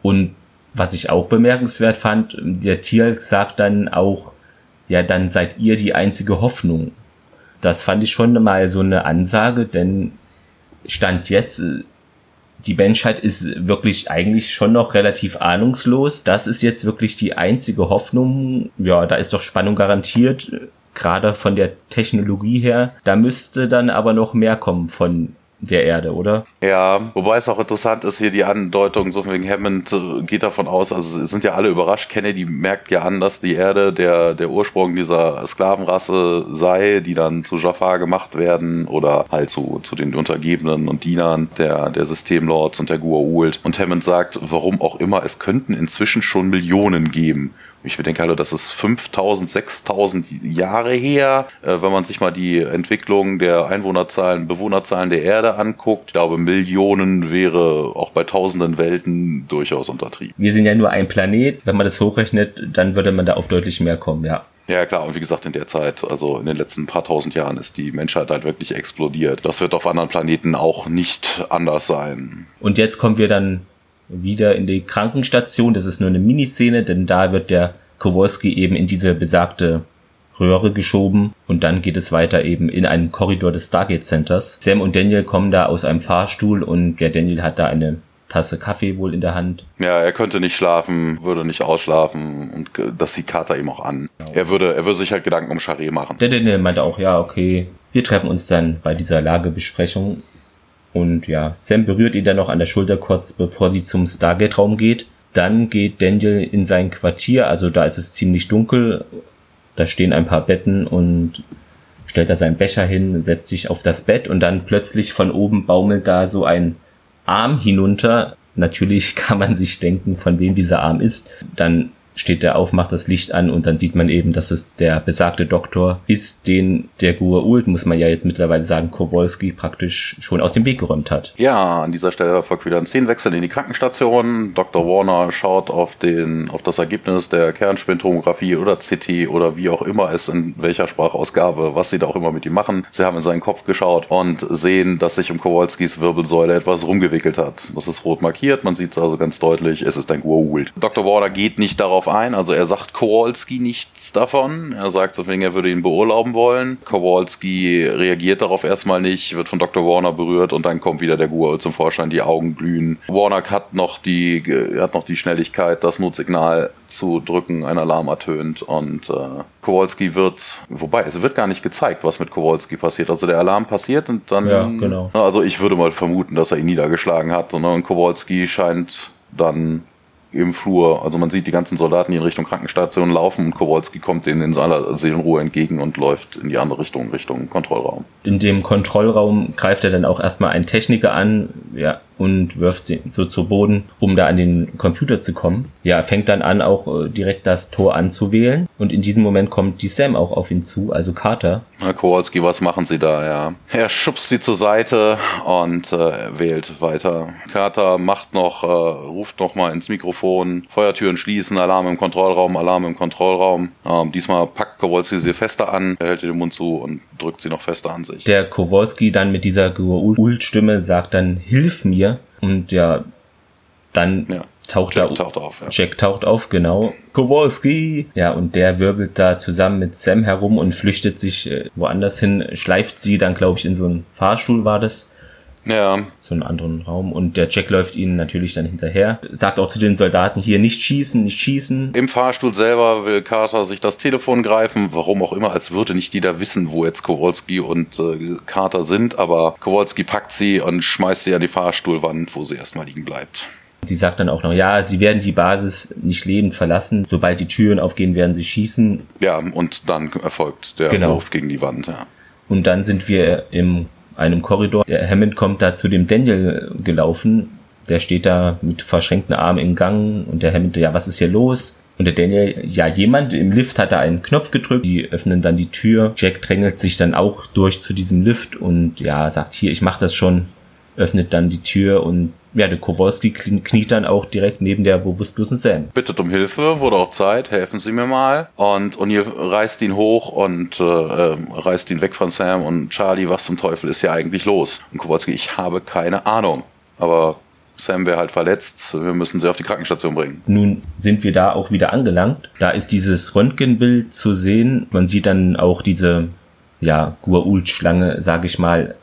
Und was ich auch bemerkenswert fand, der Tier sagt dann auch, ja, dann seid ihr die einzige Hoffnung. Das fand ich schon mal so eine Ansage, denn Stand jetzt, die Menschheit ist wirklich eigentlich schon noch relativ ahnungslos. Das ist jetzt wirklich die einzige Hoffnung. Ja, da ist doch Spannung garantiert, gerade von der Technologie her. Da müsste dann aber noch mehr kommen von der Erde, oder? Ja, wobei es auch interessant ist, hier die Andeutung, so wegen Hammond äh, geht davon aus, also sind ja alle überrascht, Kennedy merkt ja an, dass die Erde der, der Ursprung dieser Sklavenrasse sei, die dann zu Jafar gemacht werden oder halt zu, zu den Untergebenen und Dienern der, der Systemlords und der Gua'uld. Und Hammond sagt, warum auch immer, es könnten inzwischen schon Millionen geben. Ich denke halt, das ist 5000, 6000 Jahre her. Äh, wenn man sich mal die Entwicklung der Einwohnerzahlen, Bewohnerzahlen der Erde anguckt, ich glaube, Millionen wäre auch bei tausenden Welten durchaus untertrieben. Wir sind ja nur ein Planet. Wenn man das hochrechnet, dann würde man da auf deutlich mehr kommen, ja. Ja, klar, und wie gesagt, in der Zeit, also in den letzten paar tausend Jahren ist die Menschheit halt wirklich explodiert. Das wird auf anderen Planeten auch nicht anders sein. Und jetzt kommen wir dann wieder in die Krankenstation. Das ist nur eine Miniszene, denn da wird der Kowalski eben in diese besagte Röhre geschoben und dann geht es weiter eben in einen Korridor des Stargate Centers. Sam und Daniel kommen da aus einem Fahrstuhl und der Daniel hat da eine Tasse Kaffee wohl in der Hand. Ja, er könnte nicht schlafen, würde nicht ausschlafen und das sieht Carter ihm auch an. Genau. Er würde, er würde sich halt Gedanken um Charé machen. Der Daniel meinte auch, ja, okay, wir treffen uns dann bei dieser Lagebesprechung und ja, Sam berührt ihn dann noch an der Schulter kurz, bevor sie zum Stargate-Raum geht. Dann geht Daniel in sein Quartier, also da ist es ziemlich dunkel. Da stehen ein paar Betten und stellt da seinen Becher hin, setzt sich auf das Bett und dann plötzlich von oben baumelt da so ein Arm hinunter. Natürlich kann man sich denken, von wem dieser Arm ist. Dann steht er auf, macht das Licht an und dann sieht man eben, dass es der besagte Doktor ist, den der Gua'uld, muss man ja jetzt mittlerweile sagen, Kowalski praktisch schon aus dem Weg geräumt hat. Ja, an dieser Stelle erfolgt wieder ein Szenenwechsel in die Krankenstation. Dr. Warner schaut auf, den, auf das Ergebnis der Kernspintomographie oder CT oder wie auch immer es in welcher Sprachausgabe, was sie da auch immer mit ihm machen. Sie haben in seinen Kopf geschaut und sehen, dass sich um Kowalskis Wirbelsäule etwas rumgewickelt hat. Das ist rot markiert, man sieht es also ganz deutlich, es ist ein Gua'uld. Dr. Warner geht nicht darauf darauf ein. Also er sagt Kowalski nichts davon. Er sagt so er würde ihn beurlauben wollen. Kowalski reagiert darauf erstmal nicht, wird von Dr. Warner berührt und dann kommt wieder der Gua'uld zum Vorschein, die Augen glühen. Warner hat noch die, hat noch die Schnelligkeit, das Notsignal zu drücken, ein Alarm ertönt und äh, Kowalski wird, wobei es wird gar nicht gezeigt, was mit Kowalski passiert. Also der Alarm passiert und dann, ja, genau. also ich würde mal vermuten, dass er ihn niedergeschlagen hat und Kowalski scheint dann im Flur. Also man sieht die ganzen Soldaten, die in Richtung Krankenstation laufen und Kowalski kommt denen in aller Seelenruhe entgegen und läuft in die andere Richtung, Richtung Kontrollraum. In dem Kontrollraum greift er dann auch erstmal einen Techniker an, ja, und wirft ihn so zu Boden, um da an den Computer zu kommen. Ja, er fängt dann an, auch äh, direkt das Tor anzuwählen und in diesem Moment kommt die Sam auch auf ihn zu, also Carter. Herr Kowalski, was machen Sie da, ja? Er schubst sie zur Seite und äh, wählt weiter. Carter macht noch, äh, ruft noch mal ins Mikrofon, Feuertüren schließen, Alarm im Kontrollraum, Alarm im Kontrollraum. Ähm, diesmal packt Kowalski sie fester an, er hält ihr den Mund zu und drückt sie noch fester an sich. Der Kowalski dann mit dieser Ult-Stimme sagt dann, hilf mir und ja, dann ja. taucht Jack da taucht auf. Ja. Jack taucht auf, genau. Kowalski! Ja, und der wirbelt da zusammen mit Sam herum und flüchtet sich äh, woanders hin, schleift sie dann, glaube ich, in so einen Fahrstuhl war das. Ja. So einen anderen Raum. Und der Jack läuft ihnen natürlich dann hinterher. Sagt auch zu den Soldaten hier nicht schießen, nicht schießen. Im Fahrstuhl selber will Carter sich das Telefon greifen. Warum auch immer, als würde nicht jeder wissen, wo jetzt Kowalski und äh, Carter sind. Aber Kowalski packt sie und schmeißt sie an die Fahrstuhlwand, wo sie erstmal liegen bleibt. Sie sagt dann auch noch, ja, sie werden die Basis nicht lebend verlassen. Sobald die Türen aufgehen, werden sie schießen. Ja, und dann erfolgt der genau. Wurf gegen die Wand, ja. Und dann sind wir im einem Korridor. Der Hammond kommt da zu dem Daniel gelaufen Der steht da mit verschränkten Armen im Gang und der Hammond, ja, was ist hier los? Und der Daniel, ja, jemand im Lift hat da einen Knopf gedrückt, die öffnen dann die Tür. Jack drängelt sich dann auch durch zu diesem Lift und ja, sagt hier, ich mach das schon, öffnet dann die Tür und ja, der Kowalski kniet dann auch direkt neben der bewusstlosen Sam. Bittet um Hilfe, wurde auch Zeit, helfen Sie mir mal. Und O'Neill reißt ihn hoch und äh, ähm, reißt ihn weg von Sam und Charlie, was zum Teufel ist hier eigentlich los? Und Kowalski, ich habe keine Ahnung. Aber Sam wäre halt verletzt, wir müssen sie auf die Krankenstation bringen. Nun sind wir da auch wieder angelangt. Da ist dieses Röntgenbild zu sehen. Man sieht dann auch diese, ja, Gua'uld-Schlange, sage ich mal,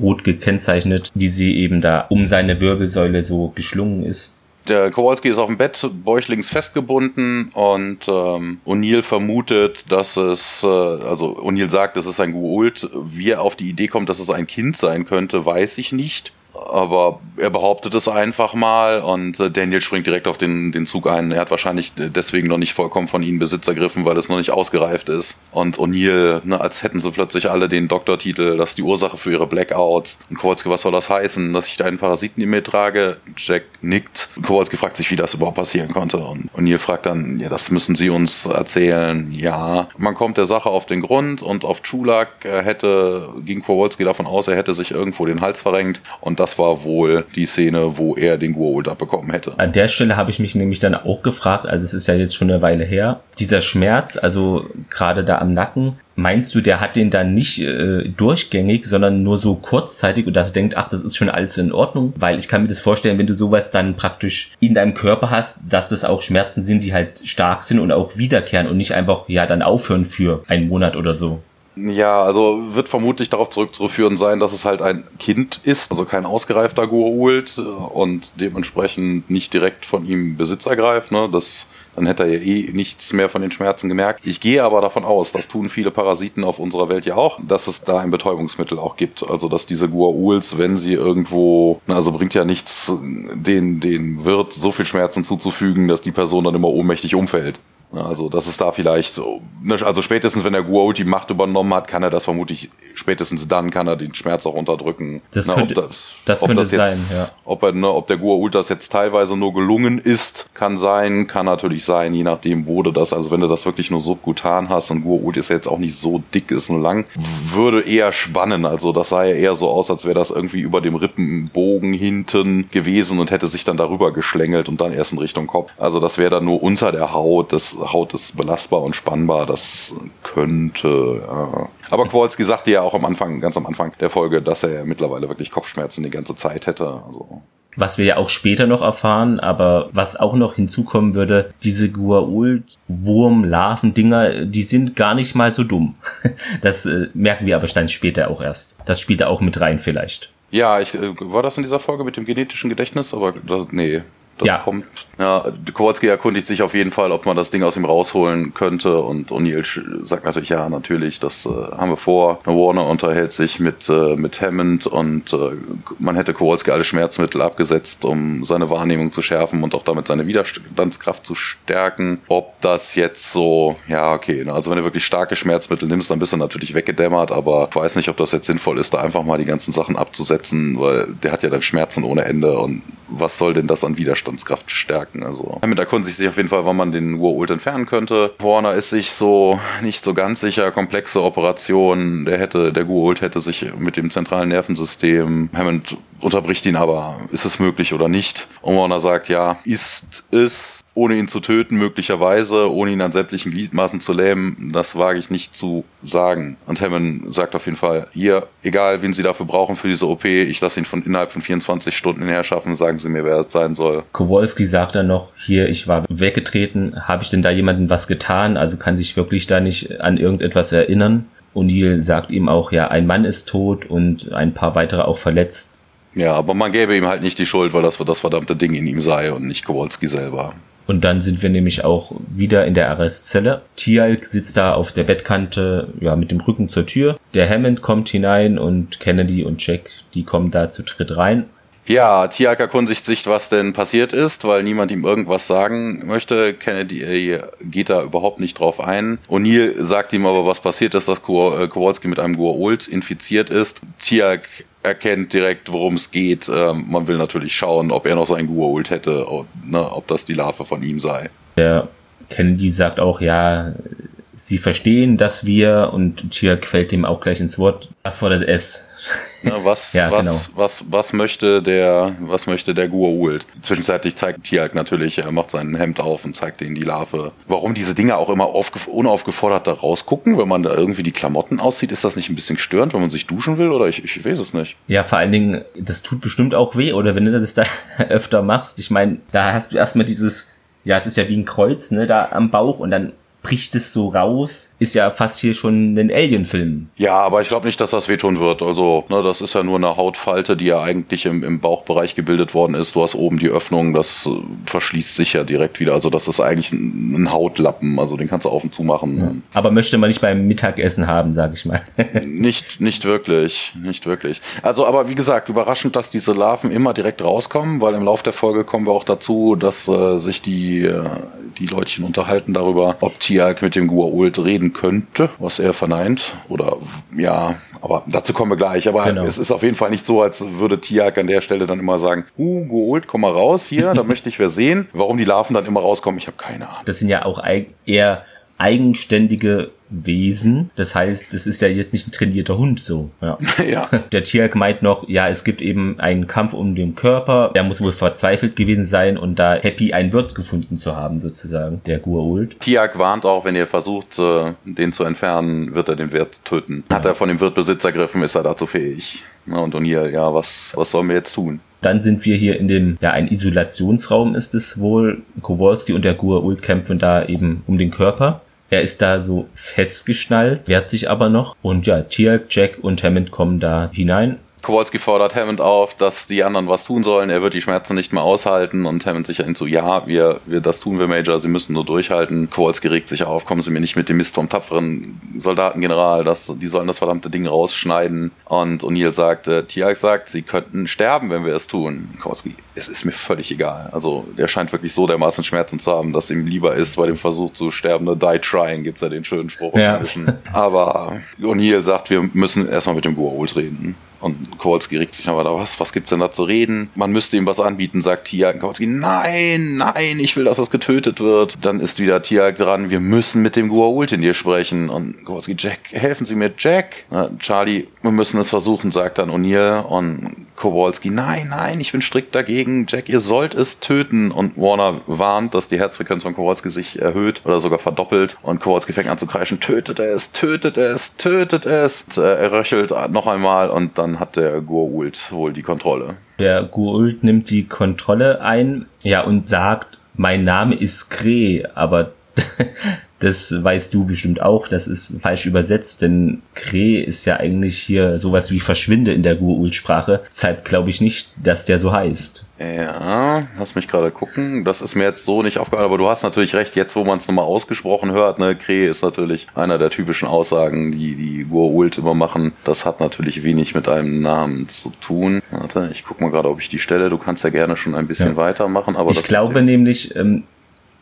rot gekennzeichnet, wie sie eben da um seine Wirbelsäule so geschlungen ist. Der Kowalski ist auf dem Bett bäuchlings festgebunden und ähm, O'Neill vermutet, dass es, äh, also O'Neill sagt, es ist ein Guult. Wie er auf die Idee kommt, dass es ein Kind sein könnte, weiß ich nicht aber er behauptet es einfach mal und äh, Daniel springt direkt auf den, den Zug ein. Er hat wahrscheinlich deswegen noch nicht vollkommen von ihnen Besitz ergriffen, weil es noch nicht ausgereift ist. Und O'Neill, ne, als hätten sie plötzlich alle den Doktortitel, das ist die Ursache für ihre Blackouts. Und Kowalski, was soll das heißen, dass ich da einen Parasiten in mir trage? Jack nickt. Kowalski fragt sich, wie das überhaupt passieren konnte. Und O'Neill fragt dann, ja, das müssen sie uns erzählen. Ja, man kommt der Sache auf den Grund und auf Chulak hätte, ging Kowalski davon aus, er hätte sich irgendwo den Hals verrenkt und das war wohl die Szene, wo er den Gua'uld abbekommen hätte. An der Stelle habe ich mich nämlich dann auch gefragt, also es ist ja jetzt schon eine Weile her, dieser Schmerz, also gerade da am Nacken, meinst du, der hat den dann nicht äh, durchgängig, sondern nur so kurzzeitig und dass er denkt, ach, das ist schon alles in Ordnung? Weil ich kann mir das vorstellen, wenn du sowas dann praktisch in deinem Körper hast, dass das auch Schmerzen sind, die halt stark sind und auch wiederkehren und nicht einfach, ja, dann aufhören für einen Monat oder so. Ja, also wird vermutlich darauf zurückzuführen sein, dass es halt ein Kind ist, also kein ausgereifter Goa'uld und dementsprechend nicht direkt von ihm Besitz ergreift. Ne? Das, dann hätte er ja eh nichts mehr von den Schmerzen gemerkt. Ich gehe aber davon aus, das tun viele Parasiten auf unserer Welt ja auch, dass es da ein Betäubungsmittel auch gibt. Also dass diese Gua'uls, wenn sie irgendwo, also bringt ja nichts, den, den Wirt so viel Schmerzen zuzufügen, dass die Person dann immer ohnmächtig umfällt. Also das ist da vielleicht so, ne, also spätestens wenn der Guault die Macht übernommen hat, kann er das vermutlich, spätestens dann kann er den Schmerz auch unterdrücken. Das Na, könnte, das, das könnte das sein, ja. Ob, er, ne, ob der Guault das jetzt teilweise nur gelungen ist, kann sein, kann natürlich sein, je nachdem wurde das, also wenn du das wirklich nur subkutan hast und Guault ist ja jetzt auch nicht so dick, ist nur lang, würde eher spannen, also das sah ja eher so aus, als wäre das irgendwie über dem Rippenbogen hinten gewesen und hätte sich dann darüber geschlängelt und dann erst in Richtung Kopf. Also das wäre dann nur unter der Haut, das Haut ist belastbar und spannbar, das könnte. Ja. Aber Kowalski sagte ja auch am Anfang, ganz am Anfang der Folge, dass er mittlerweile wirklich Kopfschmerzen die ganze Zeit hätte. Also. Was wir ja auch später noch erfahren, aber was auch noch hinzukommen würde, diese Guault-Wurm-Larven-Dinger, die sind gar nicht mal so dumm. Das äh, merken wir aber dann später auch erst. Das spielt da auch mit rein vielleicht. Ja, ich, äh, war das in dieser Folge mit dem genetischen Gedächtnis? Aber das, nee, das ja. kommt. Ja, Kowalski erkundigt sich auf jeden Fall, ob man das Ding aus ihm rausholen könnte und O'Neill sagt natürlich, ja, natürlich, das äh, haben wir vor. Warner unterhält sich mit, äh, mit Hammond und äh, man hätte Kowalski alle Schmerzmittel abgesetzt, um seine Wahrnehmung zu schärfen und auch damit seine Widerstandskraft zu stärken. Ob das jetzt so, ja, okay, also wenn du wirklich starke Schmerzmittel nimmst, dann bist du natürlich weggedämmert, aber ich weiß nicht, ob das jetzt sinnvoll ist, da einfach mal die ganzen Sachen abzusetzen, weil der hat ja dann Schmerzen ohne Ende und was soll denn das an Widerstandskraft stärken? Also damit erkundigt sich auf jeden Fall, wann man den Urult entfernen könnte. Warner ist sich so nicht so ganz sicher, komplexe Operationen. Der hätte, der Urult hätte sich mit dem zentralen Nervensystem, Hammond unterbricht ihn aber, ist es möglich oder nicht? Und Warner sagt, ja, ist es, ohne ihn zu töten, möglicherweise, ohne ihn an sämtlichen Gliedmaßen zu lähmen, das wage ich nicht zu sagen. Und Hammond sagt auf jeden Fall, hier, egal wen Sie dafür brauchen für diese OP, ich lasse ihn von innerhalb von 24 Stunden herschaffen, sagen Sie mir, wer es sein soll. Kowalski sagt dann noch, hier, ich war weggetreten, habe ich denn da jemandem was getan? Also kann sich wirklich da nicht an irgendetwas erinnern. O'Neill sagt ihm auch, ja, ein Mann ist tot und ein paar weitere auch verletzt. Ja, aber man gäbe ihm halt nicht die Schuld, weil das das verdammte Ding in ihm sei und nicht Kowalski selber. Und dann sind wir nämlich auch wieder in der Arrestzelle. Tialk sitzt da auf der Bettkante, ja, mit dem Rücken zur Tür. Der Hammond kommt hinein und Kennedy und Jack, die kommen da zu dritt rein. Ja, Tialk erkundigt sich, was denn passiert ist, weil niemand ihm irgendwas sagen möchte. Kennedy äh, geht da überhaupt nicht drauf ein. O'Neill sagt ihm aber, was passiert ist, dass Kowalski mit einem Gua'uld infiziert ist. Tialk erkennt direkt, worum es geht. Ähm, man will natürlich schauen, ob er noch seinen Gua'uld hätte, und, ne, ob das die Larve von ihm sei. Der Kennedy sagt auch, ja, sie verstehen, dass wir, und Tia quält ihm auch gleich ins Wort, was fordert es? Na, was, ja, was, genau. was, was möchte der, was möchte der Gua'uld? Zwischenzeitlich zeigt Tiag natürlich, er macht sein Hemd auf und zeigt ihnen die Larve. Warum diese Dinger auch immer unaufgefordert da rausgucken, wenn man da irgendwie die Klamotten aussieht, ist das nicht ein bisschen störend, wenn man sich duschen will oder ich, ich weiß es nicht. Ja, vor allen Dingen, das tut bestimmt auch weh, oder wenn du das da öfter machst. Ich meine, da hast du erstmal dieses, ja, es ist ja wie ein Kreuz, ne, da am Bauch und dann bricht es so raus. Ist ja fast hier schon ein Alien-Film. Ja, aber ich glaube nicht, dass das wehtun wird. Also, ne, das ist ja nur eine Hautfalte, die ja eigentlich im, im Bauchbereich gebildet worden ist. Du hast oben die Öffnung, das äh, verschließt sich ja direkt wieder. Also, das ist eigentlich ein, ein Hautlappen. Also, den kannst du auf und zu machen. Ja. Aber möchte man nicht beim Mittagessen haben, sag ich mal. nicht, nicht wirklich. Nicht wirklich. Also, aber wie gesagt, überraschend, dass diese Larven immer direkt rauskommen, weil im Laufe der Folge kommen wir auch dazu, dass äh, sich die, äh, die Leutchen unterhalten darüber, ob Tiere Tiag mit dem Gua'uld reden könnte, was er verneint. Oder ja, aber dazu kommen wir gleich. Aber genau. es ist auf jeden Fall nicht so, als würde Tiag an der Stelle dann immer sagen, uh, Gua'uld, komm mal raus hier, da möchte ich wer sehen. Warum die Larven dann immer rauskommen, ich habe keine Ahnung. Das sind ja auch eher eigenständige Wesen. Das heißt, das ist ja jetzt nicht ein trainierter Hund so. Ja. ja. Der Tierk meint noch, ja, es gibt eben einen Kampf um den Körper. Der muss wohl verzweifelt gewesen sein und da happy einen Wirt gefunden zu haben, sozusagen, der Gua'uld. Tiak warnt auch, wenn ihr versucht, äh, den zu entfernen, wird er den Wirt töten. Hat er von dem Wirt Besitz ergriffen, ist er dazu fähig. Und O'Neill, ja, was, was sollen wir jetzt tun? Dann sind wir hier in dem, ja, ein Isolationsraum ist es wohl. Kowalski und der Gua'uld kämpfen da eben um den Körper. Er ist da so festgeschnallt, wehrt sich aber noch. Und ja, Tiak, Jack und Hammond kommen da hinein Kowalski fordert Hammond auf, dass die anderen was tun sollen. Er wird die Schmerzen nicht mehr aushalten und Hammond sich so, ja, wir, wir, das tun wir, Major, Sie müssen nur durchhalten. Kowalski regt sich auf, kommen Sie mir nicht mit dem Mist vom tapferen Soldatengeneral, das, die sollen das verdammte Ding rausschneiden. Und O'Neill sagt, äh, Tiag sagt, Sie könnten sterben, wenn wir es tun. Kowalski, es ist mir völlig egal. Also, der scheint wirklich so dermaßen Schmerzen zu haben, dass ihm lieber ist, bei dem Versuch zu sterben, ne, die trying, gibt's ja den schönen Spruch. Ja. Aber O'Neill sagt, wir müssen erstmal mit dem Gua'uld reden. Und Kowalski regt sich aber da, was, was gibt's denn da zu reden? Man müsste ihm was anbieten, sagt Tiag. Kowalski, nein, nein, ich will, dass es getötet wird. Dann ist wieder Tiag dran, wir müssen mit dem Gua'uld in dir sprechen. Und Kowalski, Jack, helfen Sie mir, Jack. Charlie, wir müssen es versuchen, sagt dann O'Neill. Und Kowalski, nein, nein, ich bin strikt dagegen. Jack, ihr sollt es töten. Und Warner warnt, dass die Herzfrequenz von Kowalski sich erhöht oder sogar verdoppelt. Und Kowalski fängt an zu kreischen, tötet es, tötet es, tötet es. Und, äh, er röchelt noch einmal und dann hat der Gurult wohl die Kontrolle. Der Gurult nimmt die Kontrolle ein, ja, und sagt, mein Name ist Kree, aber das weißt du bestimmt auch, das ist falsch übersetzt, denn Kree ist ja eigentlich hier sowas wie Verschwinde in der Gurult-Sprache. Deshalb glaube ich nicht, dass der so heißt. Ja, lass mich gerade gucken. Das ist mir jetzt so nicht aufgefallen, aber du hast natürlich recht, jetzt wo man es nochmal ausgesprochen hört, ne, Kree ist natürlich einer der typischen Aussagen, die die Gurult immer machen. Das hat natürlich wenig mit einem Namen zu tun. Warte, ich guck mal gerade, ob ich die Stelle, du kannst ja gerne schon ein bisschen ja. weitermachen, aber ich glaube nämlich, ähm,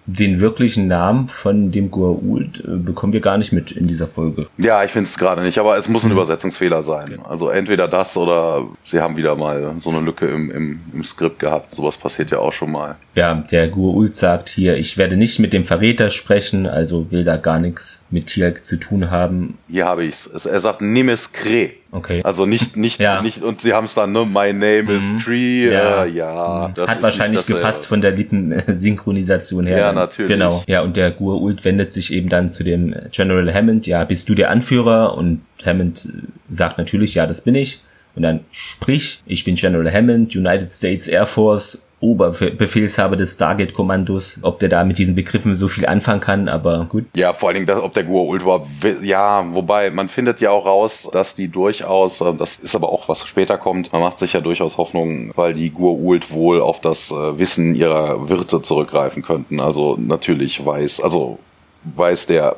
den wirklichen Namen von dem Goa'uld äh, bekommen wir gar nicht mit in dieser Folge. Ja, ich finde es gerade nicht, aber es muss ein mhm. Übersetzungsfehler sein. Also entweder das oder sie haben wieder mal so eine Lücke im, im, im Skript gehabt. Sowas passiert ja auch schon mal. Ja, der Goa'uld sagt hier, ich werde nicht mit dem Verräter sprechen, also will da gar nichts mit Tialk zu tun haben. Hier habe ich's. Er sagt Nimes Kre. Okay. Also nicht, nicht, ja. nicht, und sie haben es dann, ne, my name is mhm. Tree, ja, äh, ja mhm. Hat wahrscheinlich gepasst von der Lippensynchronisation her. Ja, natürlich. Genau. Ja, und der Gur-Ult wendet sich eben dann zu dem General Hammond, ja, bist du der Anführer? Und Hammond sagt natürlich, ja, das bin ich. Und dann sprich, ich bin General Hammond, United States Air Force, Oberbefehlshaber des Stargate-Kommandos, ob der da mit diesen Begriffen so viel anfangen kann, aber gut. Ja, vor allen Dingen, dass, ob der Gua Ultra, ja, wobei man findet ja auch raus, dass die durchaus, äh, das ist aber auch was später kommt, man macht sich ja durchaus Hoffnung, weil die Gur Ult wohl auf das äh, Wissen ihrer Wirte zurückgreifen könnten. Also natürlich weiß, also weiß der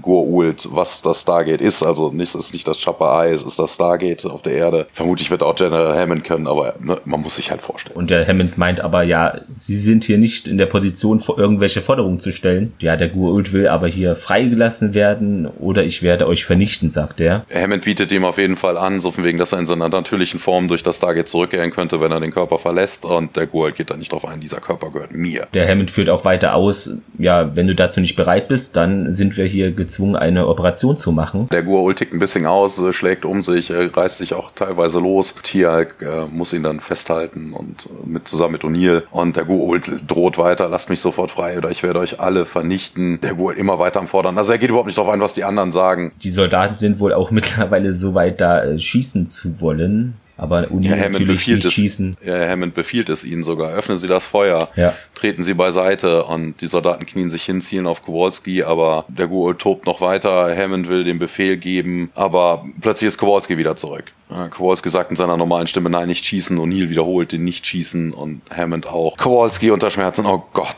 Goa'uld, was das Stargate ist. Also nicht, es ist nicht das Chopper Eye, es ist das Stargate auf der Erde. Vermutlich wird auch General Hammond können, aber ne, man muss sich halt vorstellen. Und der Hammond meint aber, ja, sie sind hier nicht in der Position, irgendwelche Forderungen zu stellen. Ja, der Goa'uld will aber hier freigelassen werden oder ich werde euch vernichten, sagt er. Hammond bietet ihm auf jeden Fall an, so von wegen, dass er in seiner natürlichen Form durch das Stargate zurückkehren könnte, wenn er den Körper verlässt und der Goa'uld geht da nicht drauf ein, dieser Körper gehört mir. Der Hammond führt auch weiter aus, ja, wenn du dazu nicht bereit bist, dann sind wir hier gezwungen, eine Operation zu machen. Der Goa'uld tickt ein bisschen aus, äh, schlägt um sich, reißt sich auch teilweise los. Tialk äh, muss ihn dann festhalten und äh, mit zusammen mit O'Neill und der Goa'uld droht weiter, lasst mich sofort frei oder ich werde euch alle vernichten. Der Goa'uld immer weiter am Fordern. Also er geht überhaupt nicht darauf ein, was die anderen sagen. Die Soldaten sind wohl auch mittlerweile so weit da äh, schießen zu wollen. Aber Uni ja, natürlich nicht es, schießen. Ja, Hammond befiehlt es ihnen sogar. Öffnen Sie das Feuer, ja. treten Sie beiseite und die Soldaten knien sich hin, zielen auf Kowalski, aber der Goa'uld tobt noch weiter. Hammond will den Befehl geben, aber plötzlich ist Kowalski wieder zurück. Kowalski sagt in seiner normalen Stimme, nein, nicht schießen. O'Neill wiederholt den nicht schießen und Hammond auch. Kowalski unter Schmerzen, oh Gott.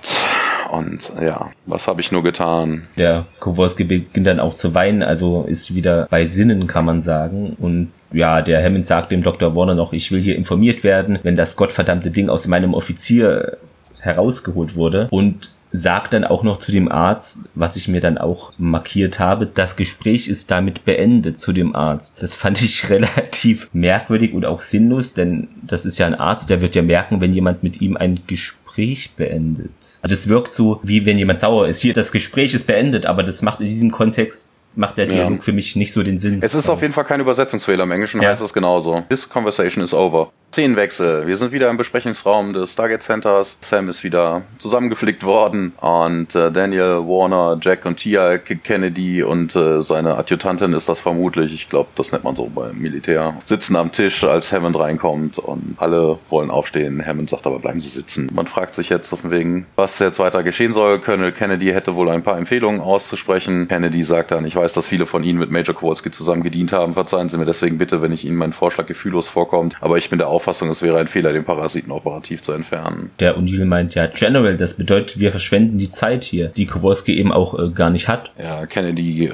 Und ja, was habe ich nur getan? Der Kowalski beginnt dann auch zu weinen, also ist wieder bei Sinnen, kann man sagen. Und ja, der Hammond sagt dem Dr. Warner noch, ich will hier informiert werden, wenn das gottverdammte Ding aus meinem Offizier herausgeholt wurde. Und sagt dann auch noch zu dem Arzt, was ich mir dann auch markiert habe, das Gespräch ist damit beendet zu dem Arzt. Das fand ich relativ merkwürdig und auch sinnlos, denn das ist ja ein Arzt, der wird ja merken, wenn jemand mit ihm ein Gespräch beendet. Also es wirkt so, wie wenn jemand sauer ist. Hier, das Gespräch ist beendet, aber das macht in diesem Kontext macht der Dialog ja. für mich nicht so den Sinn. Es ist auf jeden Fall kein Übersetzungsfehler. Im Englischen ja. heißt es genauso. This conversation is over. Szenenwechsel. Wir sind wieder im Besprechungsraum des Stargate Centers. Sam ist wieder zusammengeflickt worden und äh, Daniel, Warner, Jack und Tia, Kennedy und äh, seine Adjutantin ist das vermutlich. Ich glaube, das nennt man so beim Militär. Sitzen am Tisch, als Hammond reinkommt und alle wollen aufstehen. Hammond sagt aber, bleiben Sie sitzen. Man fragt sich jetzt auf wegen, was jetzt weiter geschehen soll. Colonel Kennedy hätte wohl ein paar Empfehlungen auszusprechen. Kennedy sagt dann, ich weiß, dass viele von Ihnen mit Major Kowalski zusammen gedient haben. Verzeihen Sie mir deswegen bitte, wenn ich Ihnen meinen Vorschlag gefühllos vorkommt. Aber ich bin der Auffassung, es wäre ein Fehler, den Parasiten operativ zu entfernen. Der O'Neill meint ja, General, das bedeutet, wir verschwenden die Zeit hier, die Kowalski eben auch äh, gar nicht hat. Ja, Kennedy äh,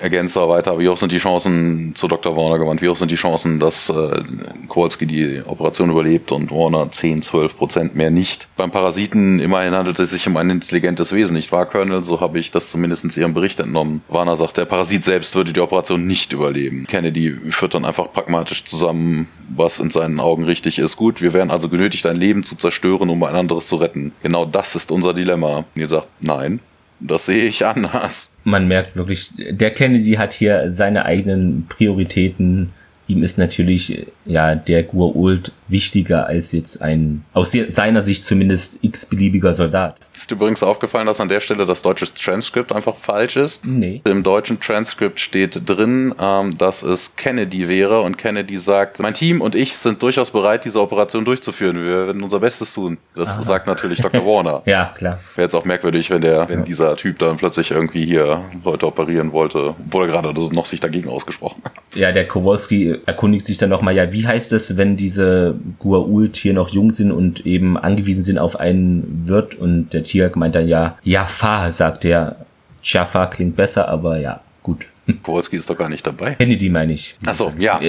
ergänzt da weiter, wie hoch sind die Chancen, zu Dr. Warner gewandt, wie hoch sind die Chancen, dass äh, Kowalski die Operation überlebt und Warner 10, 12 Prozent mehr nicht. Beim Parasiten immerhin handelt es sich um ein intelligentes Wesen, nicht wahr, Colonel? So habe ich das zumindest in Ihrem Bericht entnommen. Warner sagt, der Parasit selbst würde die Operation nicht überleben. Kennedy führt dann einfach pragmatisch zusammen, was in seinen Augen richtig wichtig ist. Gut, wir wären also genötigt, ein Leben zu zerstören, um ein anderes zu retten. Genau das ist unser Dilemma. Und ihr sagt, nein, das sehe ich anders. Man merkt wirklich, der Kennedy hat hier seine eigenen Prioritäten. Ihm ist natürlich ja der Gua'uld wichtiger als jetzt ein, aus seiner Sicht zumindest x-beliebiger Soldat. Ist übrigens aufgefallen, dass an der Stelle das deutsche Transkript einfach falsch ist? Nee. Im deutschen Transkript steht drin, ähm, dass es Kennedy wäre und Kennedy sagt, mein Team und ich sind durchaus bereit, diese Operation durchzuführen. Wir werden unser Bestes tun. Das Aha. sagt natürlich Dr. Warner. ja, klar. Wäre jetzt auch merkwürdig, wenn der, wenn ja. dieser Typ dann plötzlich irgendwie hier Leute operieren wollte, obwohl er gerade noch sich dagegen ausgesprochen hat. Ja, der Kowalski erkundigt sich dann nochmal, ja, wie heißt es, wenn diese Gua'uld hier noch jung sind und eben angewiesen sind auf einen Wirt und der Tiak meint dann ja, Jafar, sagt er. Jafar klingt besser, aber ja, gut. Kowalski ist doch gar nicht dabei. Kennedy meine ich. Achso, ja.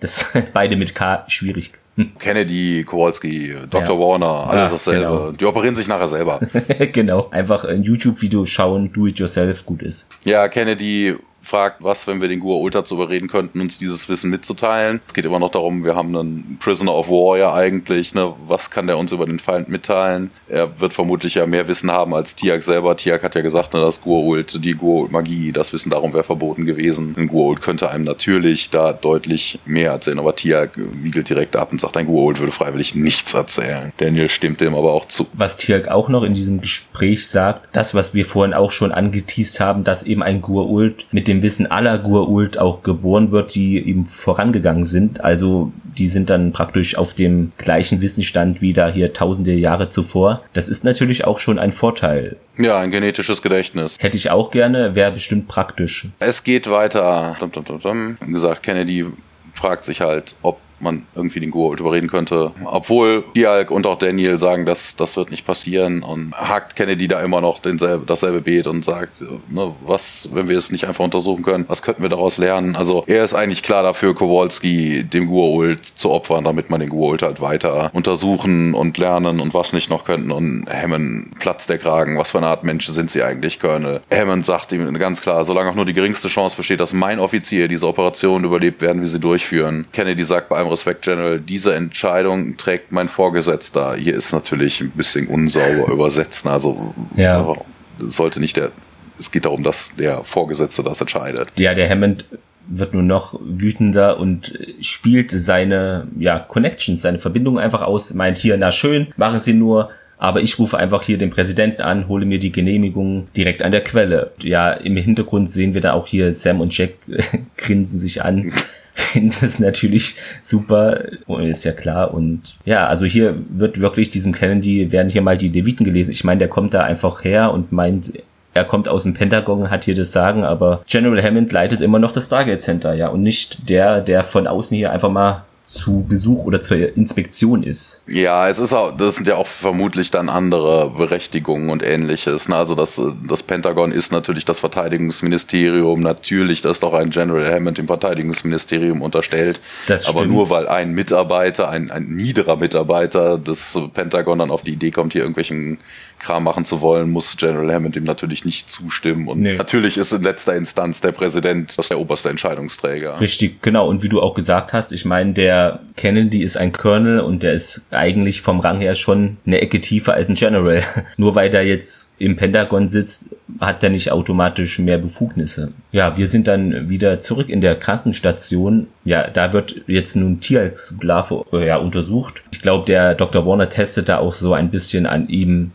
Das beide mit K schwierig. Kennedy, Kowalski, Dr. Ja. Warner, alles ja, dasselbe. Genau. Die operieren sich nachher selber. genau. Einfach ein YouTube-Video schauen, do it yourself, gut ist. Ja, Kennedy fragt, was, wenn wir den Gua Ultra zu überreden könnten, uns dieses Wissen mitzuteilen. Es geht immer noch darum, wir haben einen Prisoner of War ja eigentlich, ne? was kann der uns über den Feind mitteilen? Er wird vermutlich ja mehr Wissen haben als Tiak selber. Tiak hat ja gesagt, ne, dass Gua'uld, die Gua'uld-Magie, das Wissen darum wäre verboten gewesen. Ein Gua'uld könnte einem natürlich da deutlich mehr erzählen, aber Tiak wiegelt direkt ab und sagt, ein Gua'uld würde freiwillig nichts erzählen. Daniel stimmt dem aber auch zu. Was Tiak auch noch in diesem Gespräch sagt, das, was wir vorhin auch schon angeteased haben, dass eben ein Gua'uld mit dem dem Wissen aller Gua'uld auch geboren wird, die ihm vorangegangen sind. Also die sind dann praktisch auf dem gleichen Wissensstand wie da hier tausende Jahre zuvor. Das ist natürlich auch schon ein Vorteil. Ja, ein genetisches Gedächtnis. Hätte ich auch gerne, wäre bestimmt praktisch. Es geht weiter. Dum, dum, dum, Wie gesagt, Kennedy fragt sich halt, ob man irgendwie den Gurult überreden könnte. Obwohl Dialk und auch Daniel sagen, dass das wird nicht passieren und hakt Kennedy da immer noch denselbe, dasselbe Beet und sagt, ne, was, wenn wir es nicht einfach untersuchen können, was könnten wir daraus lernen? Also er ist eigentlich klar dafür, Kowalski dem Gurult zu opfern, damit man den Gurult halt weiter untersuchen und lernen und was nicht noch könnten und Hammond platzt der Kragen, was für eine Art Menschen sind sie eigentlich, Colonel? Hammond sagt ihm ganz klar, solange auch nur die geringste Chance besteht, dass mein Offizier diese Operation überlebt, werden wir sie durchführen. Kennedy sagt bei allem Respekt, General, diese Entscheidung trägt mein Vorgesetzter. Hier ist natürlich ein bisschen unsauber übersetzt, also ja. sollte nicht der, es geht darum, dass der Vorgesetzte das entscheidet. Ja, der Hammond wird nur noch wütender und spielt seine ja, Connections, seine Verbindungen einfach aus, meint hier, na schön, machen Sie nur, aber ich rufe einfach hier den Präsidenten an, hole mir die Genehmigung direkt an der Quelle. Ja, im Hintergrund sehen wir da auch hier Sam und Jack grinsen sich an. Finden das natürlich super, ist ja klar. Und ja, also hier wird wirklich diesem Kennedy, werden hier mal die Leviten gelesen. Ich meine, der kommt da einfach her und meint, er kommt aus dem Pentagon, hat hier das Sagen, aber General Hammond leitet immer noch das Stargate Center, ja, und nicht der, der von außen hier einfach mal zu Besuch oder zur Inspektion ist. Ja, es ist auch, das sind ja auch vermutlich dann andere Berechtigungen und ähnliches. Ne? Also das, das Pentagon ist natürlich das Verteidigungsministerium, natürlich, das ist doch ein General Hammond dem Verteidigungsministerium unterstellt. Das Aber nur weil ein Mitarbeiter, ein, ein niederer Mitarbeiter des Pentagon dann auf die Idee kommt, hier irgendwelchen Kram machen zu wollen, muss General Hammond dem natürlich nicht zustimmen. Und nee. natürlich ist in letzter Instanz der Präsident das der oberste Entscheidungsträger. Richtig, genau. Und wie du auch gesagt hast, ich meine, der Kennedy ist ein Colonel und der ist eigentlich vom Rang her schon eine Ecke tiefer als ein General. Nur weil der jetzt im Pentagon sitzt, hat der nicht automatisch mehr Befugnisse. Ja, wir sind dann wieder zurück in der Krankenstation. Ja, da wird jetzt nun Tierexklave ja, untersucht. Ich glaube, der Dr. Warner testet da auch so ein bisschen an ihm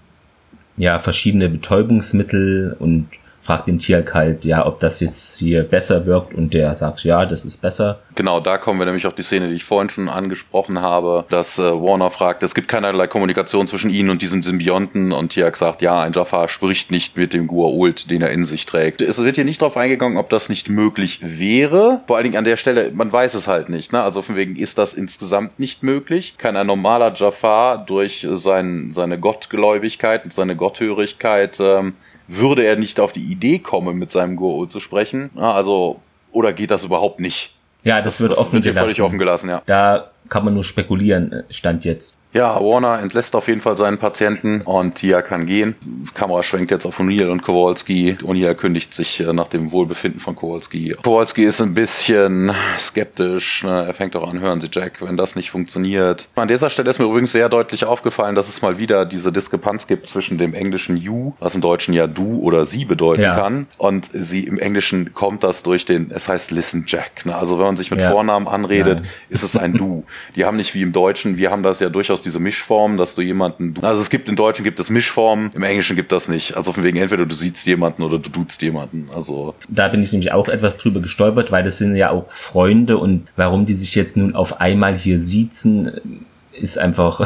ja verschiedene Betäubungsmittel und fragt den Tierk halt, ja, ob das jetzt hier besser wirkt und der sagt, ja, das ist besser. Genau, da kommen wir nämlich auf die Szene, die ich vorhin schon angesprochen habe, dass äh, Warner fragt, es gibt keinerlei Kommunikation zwischen ihnen und diesen Symbionten und Tiak sagt, ja, ein Jafar spricht nicht mit dem Gua'uld, den er in sich trägt. Es wird hier nicht darauf eingegangen, ob das nicht möglich wäre. Vor allen Dingen an der Stelle, man weiß es halt nicht, ne? Also von wegen ist das insgesamt nicht möglich. Kann ein normaler Jafar durch sein, seine Gottgläubigkeit und seine Gotthörigkeit ähm, würde er nicht auf die Idee kommen, mit seinem Guru zu sprechen. Also, oder geht das überhaupt nicht? Ja, das, das wird das offen wird gelassen. Völlig offen gelassen, ja. Da kann man nur spekulieren, äh, stand jetzt. Ja, Warner entlässt auf jeden Fall seinen Patienten und Tia kann gehen. Die Kamera schwenkt jetzt auf O'Neill und Kowalski. O'Neill kündigt sich äh, nach dem Wohlbefinden von Kowalski. Kowalski ist ein bisschen skeptisch. Ne? Er fängt auch an, hören Sie Jack, wenn das nicht funktioniert. An dieser Stelle ist mir übrigens sehr deutlich aufgefallen, dass es mal wieder diese Diskrepanz gibt zwischen dem englischen You, was im Deutschen ja du oder sie bedeuten ja. kann, und sie im Englischen kommt das durch den, es heißt Listen Jack. Ne? Also wenn man sich mit ja. Vornamen anredet, Nein. ist es ein Du. Die haben nicht wie im Deutschen, wir haben das ja durchaus diese Mischform, dass du jemanden, also es gibt im Deutschen gibt es Mischformen, im Englischen gibt das nicht. Also von wegen entweder du siehst jemanden oder du duzt jemanden. Also da bin ich nämlich auch etwas drüber gestolpert, weil das sind ja auch Freunde und warum die sich jetzt nun auf einmal hier siezen, ist einfach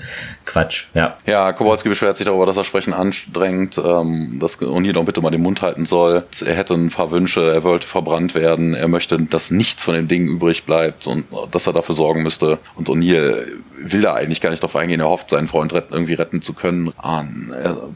Quatsch, ja. Ja, Kowalski beschwert sich darüber, dass er Sprechen anstrengt, ähm, dass O'Neill doch bitte mal den Mund halten soll. Er hätte ein paar Wünsche, er wollte verbrannt werden, er möchte, dass nichts von dem Ding übrig bleibt und dass er dafür sorgen müsste. Und O'Neill will da eigentlich gar nicht darauf eingehen, er hofft, seinen Freund retten, irgendwie retten zu können. Ah,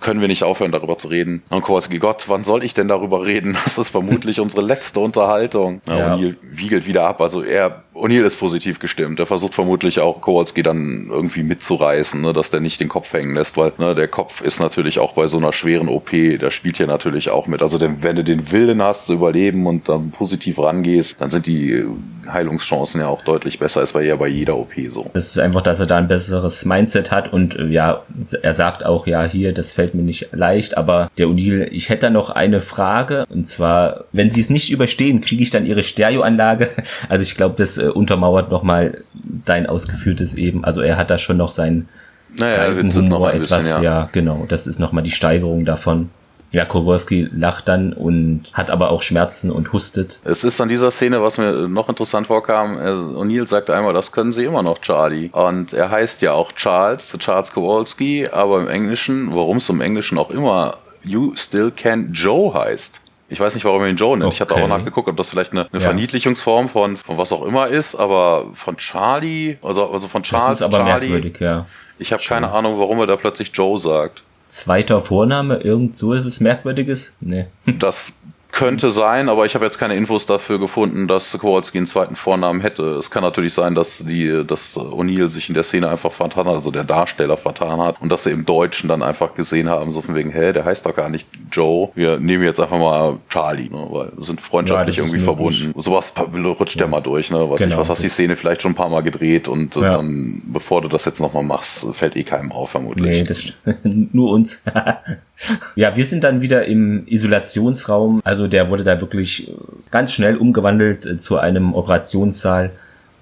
können wir nicht aufhören, darüber zu reden? Und Kowalski, Gott, wann soll ich denn darüber reden? Das ist vermutlich unsere letzte Unterhaltung. Ja. O'Neill wiegelt wieder ab, also er, O'Neill ist positiv gestimmt. Er versucht vermutlich auch Kowalski dann irgendwie mitzureißen, ne, dass der nicht den Kopf hängen lässt, weil ne, der Kopf ist natürlich auch bei so einer schweren OP, der spielt hier natürlich auch mit. Also denn, wenn du den Willen hast zu überleben und dann positiv rangehst, dann sind die Heilungschancen ja auch deutlich besser als bei ja bei jeder OP so. Das ist einfach, dass er da ein besseres Mindset hat und äh, ja, er sagt auch, ja, hier, das fällt mir nicht leicht, aber der O'Neill, ich hätte da noch eine Frage und zwar, wenn sie es nicht überstehen, kriege ich dann ihre Stereoanlage? Also ich glaube, das äh, untermauert nochmal dein ausgeführtes eben. Also er hat da schon noch seinen naja, Humor etwas, bisschen, ja. ja, genau. Das ist nochmal die Steigerung davon. Ja, Kowalski lacht dann und hat aber auch Schmerzen und hustet. Es ist an dieser Szene, was mir noch interessant vorkam, äh, O'Neill sagte einmal, das können sie immer noch, Charlie. Und er heißt ja auch Charles, Charles Kowalski, aber im Englischen, warum es im Englischen auch immer You Still Can Joe heißt. Ich weiß nicht, warum er ihn Joe nennt. Okay. Ich habe auch nachgeguckt, ob das vielleicht eine, eine ja. Verniedlichungsform von, von was auch immer ist, aber von Charlie, also, also von Charles, das ist aber Charlie. Merkwürdig, ja. Ich habe keine Ahnung, warum er da plötzlich Joe sagt. Zweiter Vorname, irgend so es Merkwürdiges? Nee. Das könnte sein, aber ich habe jetzt keine Infos dafür gefunden, dass Kowalski einen zweiten Vornamen hätte. Es kann natürlich sein, dass die, dass O'Neill sich in der Szene einfach vertan hat, also der Darsteller vertan hat und dass sie im Deutschen dann einfach gesehen haben, so von wegen, hä, der heißt doch gar nicht Joe. Wir nehmen jetzt einfach mal Charlie, ne, weil wir sind freundschaftlich ja, irgendwie verbunden. Sowas rutscht ja mal durch, ne? Weiß genau, nicht, was hast die Szene vielleicht schon ein paar Mal gedreht und ja. dann, bevor du das jetzt nochmal machst, fällt eh keinem auf, vermutlich. Nee, das nur uns. ja, wir sind dann wieder im Isolationsraum, also der wurde da wirklich äh, ganz schnell umgewandelt äh, zu einem Operationssaal.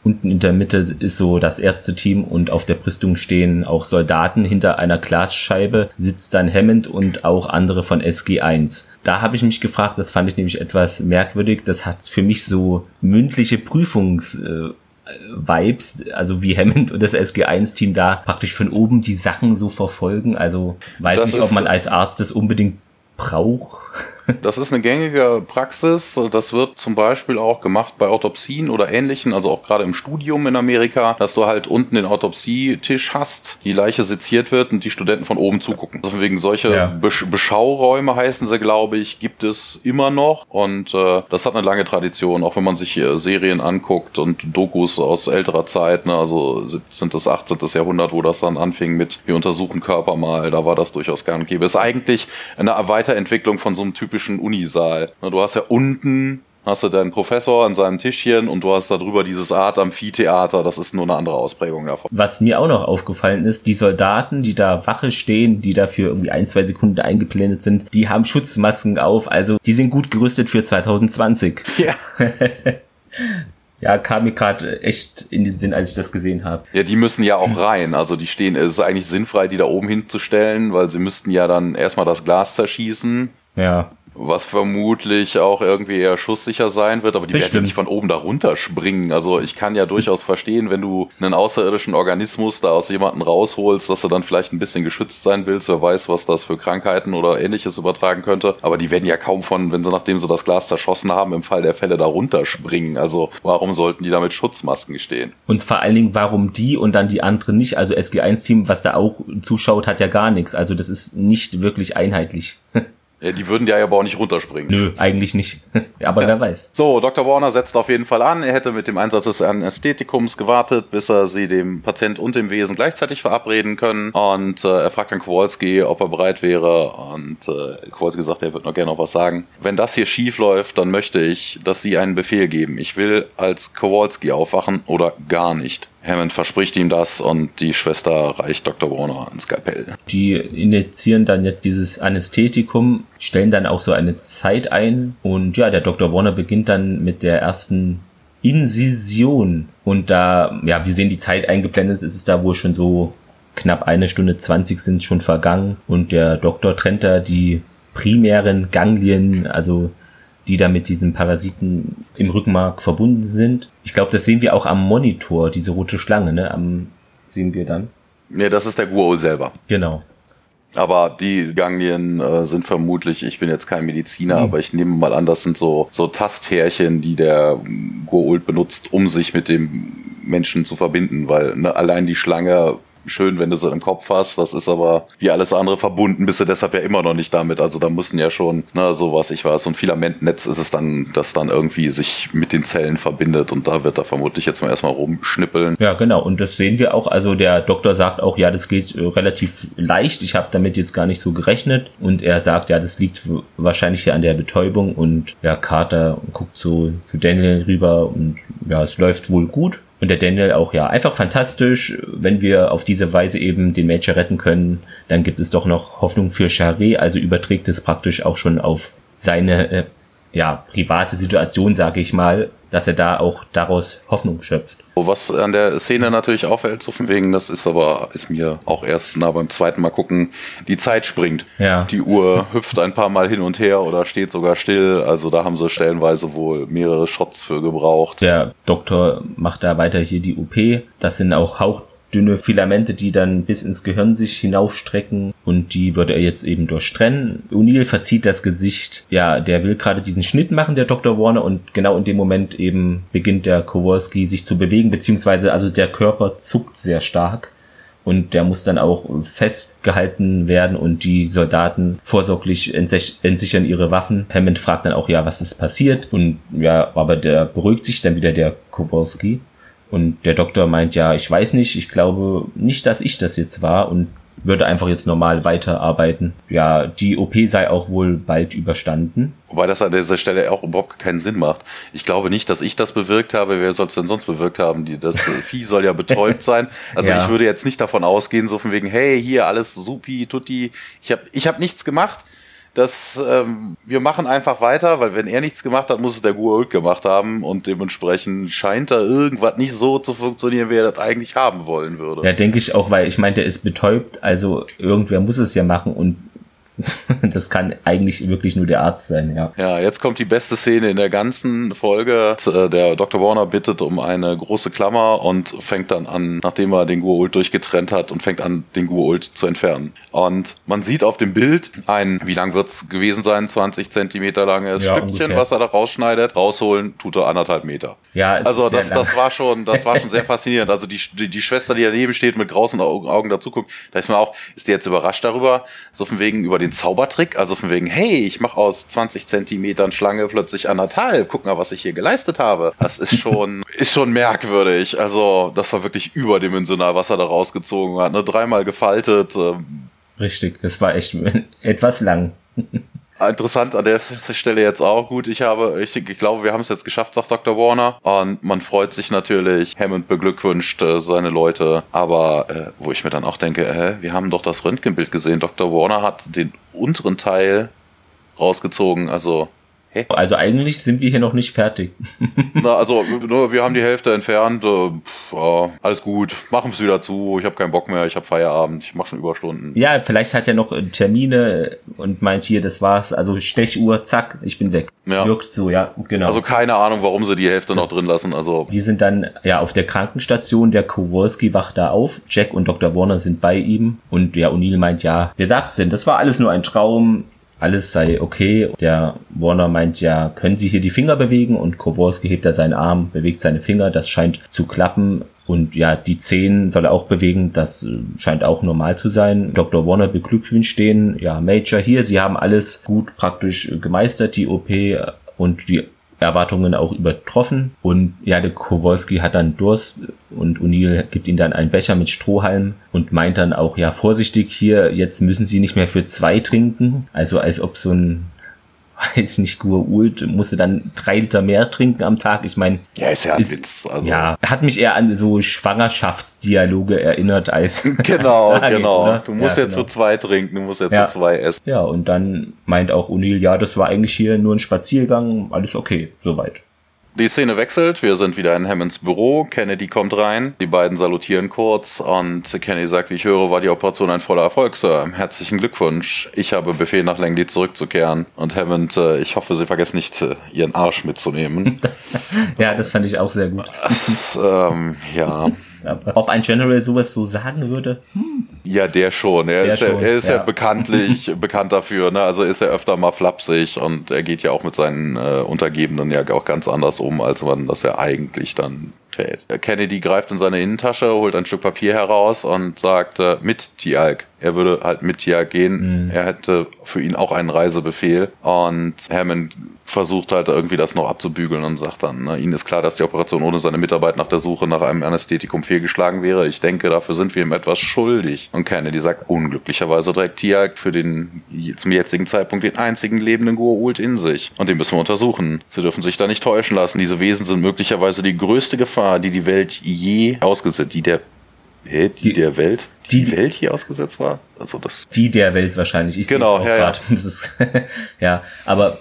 Unten in der Mitte ist so das Ärzteteam und auf der Brüstung stehen auch Soldaten. Hinter einer Glasscheibe sitzt dann Hammond und auch andere von SG1. Da habe ich mich gefragt, das fand ich nämlich etwas merkwürdig. Das hat für mich so mündliche Prüfungs... Vibes, also wie Hammond und das SG1-Team da praktisch von oben die Sachen so verfolgen. Also weiß das nicht, ob man als Arzt das unbedingt braucht. Das ist eine gängige Praxis. Das wird zum Beispiel auch gemacht bei Autopsien oder ähnlichen, also auch gerade im Studium in Amerika, dass du halt unten den Autopsietisch hast, die Leiche seziert wird und die Studenten von oben zugucken. Also wegen solche ja. Besch Beschauräume heißen sie, glaube ich, gibt es immer noch und äh, das hat eine lange Tradition, auch wenn man sich äh, Serien anguckt und Dokus aus älterer Zeit, ne, also 17. bis 18. Jahrhundert, wo das dann anfing mit wir untersuchen Körper mal, da war das durchaus gern und gäbe. Ist eigentlich eine Weiterentwicklung von so einem typischen typischen Unisaal. Du hast ja unten hast du deinen Professor an seinem Tischchen und du hast darüber dieses Art Amphitheater. Das ist nur eine andere Ausprägung davon. Was mir auch noch aufgefallen ist, die Soldaten, die da Wache stehen, die dafür irgendwie ein, zwei Sekunden eingeblendet sind, die haben Schutzmasken auf. Also die sind gut gerüstet für 2020. Ja. ja, kam mir gerade echt in den Sinn, als ich das gesehen habe. Ja, die müssen ja auch rein. Also die stehen, es ist eigentlich sinnfrei, die da oben hinzustellen, weil sie müssten ja dann erstmal das Glas zerschießen. Ja was vermutlich auch irgendwie eher schusssicher sein wird, aber die Bestimmt. werden nicht von oben da runterspringen. Also ich kann ja durchaus verstehen, wenn du einen außerirdischen Organismus da aus jemanden rausholst, dass du dann vielleicht ein bisschen geschützt sein willst, wer weiß, was das für Krankheiten oder ähnliches übertragen könnte. Aber die werden ja kaum von, wenn sie nachdem sie das Glas zerschossen haben, im Fall der Fälle da runterspringen. Also warum sollten die da mit Schutzmasken stehen? Und vor allen Dingen, warum die und dann die anderen nicht? Also SG1-Team, was da auch zuschaut, hat ja gar nichts. Also das ist nicht wirklich einheitlich. Ja, die würden ja aber auch nicht runterspringen. Nö, eigentlich nicht. aber ja. wer weiß. So, Dr. Warner setzt auf jeden Fall an. Er hätte mit dem Einsatz des Anästhetikums gewartet, bis er sie dem Patient und dem Wesen gleichzeitig verabreden können. Und äh, er fragt dann Kowalski, ob er bereit wäre. Und äh, Kowalski sagt, er wird noch gerne noch was sagen. Wenn das hier schief läuft, dann möchte ich, dass Sie einen Befehl geben. Ich will als Kowalski aufwachen oder gar nicht. Hammond verspricht ihm das und die Schwester reicht Dr. Warner ein Skalpell. Die initiieren dann jetzt dieses Anästhetikum, stellen dann auch so eine Zeit ein und ja, der Dr. Warner beginnt dann mit der ersten Inzision und da, ja, wir sehen die Zeit eingeblendet, ist es da wohl schon so knapp eine Stunde zwanzig sind schon vergangen und der Doktor trennt da die primären Ganglien, also die da mit diesen Parasiten im Rückenmark verbunden sind. Ich glaube, das sehen wir auch am Monitor, diese rote Schlange, ne? Am, sehen wir dann. Ne, das ist der Guol selber. Genau. Aber die Ganglien äh, sind vermutlich, ich bin jetzt kein Mediziner, mhm. aber ich nehme mal an, das sind so, so Tasthärchen, die der Goa'uld benutzt, um sich mit dem Menschen zu verbinden, weil ne, allein die Schlange schön, wenn du sie im Kopf hast. Das ist aber wie alles andere verbunden, bist du deshalb ja immer noch nicht damit. Also da müssen ja schon, ne, so was ich weiß, so ein Filamentnetz ist es dann, das dann irgendwie sich mit den Zellen verbindet und da wird er vermutlich jetzt mal erstmal rumschnippeln. Ja, genau. Und das sehen wir auch. Also der Doktor sagt auch, ja, das geht äh, relativ leicht. Ich habe damit jetzt gar nicht so gerechnet. Und er sagt, ja, das liegt wahrscheinlich hier an der Betäubung. Und ja, Carter guckt so zu Daniel rüber und ja, es läuft wohl gut. Und der Daniel auch, ja, einfach fantastisch. Wenn wir auf diese Weise eben den Major retten können, dann gibt es doch noch Hoffnung für Charé. Also überträgt es praktisch auch schon auf seine äh, ja, private Situation, sage ich mal, dass er da auch daraus Hoffnung schöpft. Was an der Szene natürlich auffällt, so von wegen, das ist aber, ist mir auch erst na, beim zweiten Mal gucken, die Zeit springt. Ja. Die Uhr hüpft ein paar Mal hin und her oder steht sogar still. Also da haben sie stellenweise wohl mehrere Shots für gebraucht. Der Doktor macht da weiter hier die OP. Das sind auch Hauch dünne Filamente, die dann bis ins Gehirn sich hinaufstrecken und die würde er jetzt eben durchtrennen. O'Neill verzieht das Gesicht. Ja, der will gerade diesen Schnitt machen, der Dr. Warner, und genau in dem Moment eben beginnt der Kowalski sich zu bewegen, beziehungsweise also der Körper zuckt sehr stark und der muss dann auch festgehalten werden und die Soldaten vorsorglich entsichern ihre Waffen. Hammond fragt dann auch, ja, was ist passiert? Und ja, aber der beruhigt sich dann wieder, der Kowalski. Und der Doktor meint, ja, ich weiß nicht, ich glaube nicht, dass ich das jetzt war und würde einfach jetzt normal weiterarbeiten. Ja, die OP sei auch wohl bald überstanden. Wobei das an dieser Stelle auch überhaupt keinen Sinn macht. Ich glaube nicht, dass ich das bewirkt habe. Wer soll es denn sonst bewirkt haben? Die, das Vieh soll ja betäubt sein. Also ja. ich würde jetzt nicht davon ausgehen, so von wegen, hey, hier alles supi, tutti. Ich habe ich hab nichts gemacht dass ähm, wir machen einfach weiter, weil wenn er nichts gemacht hat, muss es der Goa'uld gemacht haben und dementsprechend scheint da irgendwas nicht so zu funktionieren, wie er das eigentlich haben wollen würde. Ja, denke ich auch, weil ich meine, der ist betäubt, also irgendwer muss es ja machen und das kann eigentlich wirklich nur der Arzt sein, ja. Ja, jetzt kommt die beste Szene in der ganzen Folge. Äh, der Dr. Warner bittet um eine große Klammer und fängt dann an, nachdem er den Gua'uld durchgetrennt hat und fängt an, den Gua'uld zu entfernen. Und man sieht auf dem Bild ein, wie lang wird es gewesen sein, 20 Zentimeter langes ja, Stückchen, ungefähr. was er da rausschneidet. Rausholen tut er anderthalb Meter. Ja, also das, das war schon, das war schon sehr faszinierend. Also die, die, die Schwester, die daneben steht, mit großen Augen, Augen dazu guckt, da ist man auch, ist die jetzt überrascht darüber, so von wegen über den Zaubertrick, also von wegen, hey, ich mache aus 20 Zentimetern Schlange plötzlich anderthalb, guck mal, was ich hier geleistet habe. Das ist schon, ist schon merkwürdig. Also das war wirklich überdimensional, was er da rausgezogen hat. Ne? Dreimal gefaltet. Ähm. Richtig, es war echt etwas lang. Interessant an der Stelle jetzt auch gut. Ich habe, ich, ich glaube, wir haben es jetzt geschafft, sagt Dr. Warner. Und man freut sich natürlich. Hammond beglückwünscht äh, seine Leute. Aber äh, wo ich mir dann auch denke, äh, wir haben doch das Röntgenbild gesehen. Dr. Warner hat den unteren Teil rausgezogen. Also Hä? Also eigentlich sind wir hier noch nicht fertig. Na, also nur wir haben die Hälfte entfernt. Äh, pff, ja, alles gut, machen es wieder zu. Ich habe keinen Bock mehr. Ich habe Feierabend. Ich mache schon Überstunden. Ja, vielleicht hat er noch äh, Termine und meint hier, das war's. Also Stechuhr, zack, ich bin weg. Ja. Wirkt so, ja, genau. Also keine Ahnung, warum sie die Hälfte das, noch drin lassen. Also die sind dann ja auf der Krankenstation. Der Kowalski wacht da auf. Jack und Dr. Warner sind bei ihm und ja, O'Neill meint ja, wer sagt's denn? Das war alles nur ein Traum alles sei okay. Der Warner meint ja, können Sie hier die Finger bewegen? Und Kowalski hebt da seinen Arm, bewegt seine Finger, das scheint zu klappen. Und ja, die Zehen soll er auch bewegen, das äh, scheint auch normal zu sein. Dr. Warner beglückwünscht den, ja, Major hier, Sie haben alles gut praktisch gemeistert, die OP und die Erwartungen auch übertroffen. Und ja, der Kowalski hat dann Durst und O'Neill gibt ihm dann einen Becher mit Strohhalm und meint dann auch, ja, vorsichtig hier, jetzt müssen sie nicht mehr für zwei trinken. Also als ob so ein weiß nicht, Gua'uld musste dann drei Liter mehr trinken am Tag. Ich meine, ja, ist ja ist, Witz. Also. Ja, hat mich eher an so Schwangerschaftsdialoge erinnert als genau, als genau. Oder? Du musst ja, jetzt genau. für zwei trinken, du musst jetzt ja. für zwei essen. Ja, und dann meint auch O'Neill, ja, das war eigentlich hier nur ein Spaziergang, alles okay, soweit. Die Szene wechselt, wir sind wieder in Hammonds Büro, Kennedy kommt rein, die beiden salutieren kurz und Kennedy sagt, wie ich höre, war die Operation ein voller Erfolg, Sir. Herzlichen Glückwunsch. Ich habe Befehl nach Langley zurückzukehren und Hammond, äh, ich hoffe, Sie vergessen nicht, äh, Ihren Arsch mitzunehmen. ja, das fand ich auch sehr gut. Das, ähm, ja. Ob ein General sowas so sagen würde? Hm. Ja, der schon. Er der ist, schon, ja, er ist ja. ja bekanntlich bekannt dafür. Ne? Also ist er öfter mal flapsig und er geht ja auch mit seinen äh, Untergebenen ja auch ganz anders um, als man das ja eigentlich dann tät. Kennedy greift in seine Innentasche, holt ein Stück Papier heraus und sagt äh, mit Tialk. Er würde halt mit Tialk gehen. Mhm. Er hätte für ihn auch einen Reisebefehl und Hammond versucht halt irgendwie das noch abzubügeln und sagt dann, ne, ihnen ist klar, dass die Operation ohne seine Mitarbeit nach der Suche nach einem Anästhetikum fehlgeschlagen wäre. Ich denke, dafür sind wir ihm etwas schuldig. Und Kennedy sagt, unglücklicherweise trägt Tiag für den zum jetzigen Zeitpunkt den einzigen lebenden Goa'uld in sich. Und den müssen wir untersuchen. Sie dürfen sich da nicht täuschen lassen. Diese Wesen sind möglicherweise die größte Gefahr, die die Welt je ausgesetzt, die der Hä, die, die, der Welt? Die, die, Welt hier ausgesetzt war? Also das. Die der Welt wahrscheinlich. Ich genau, auch ja, grad. ja. ja, aber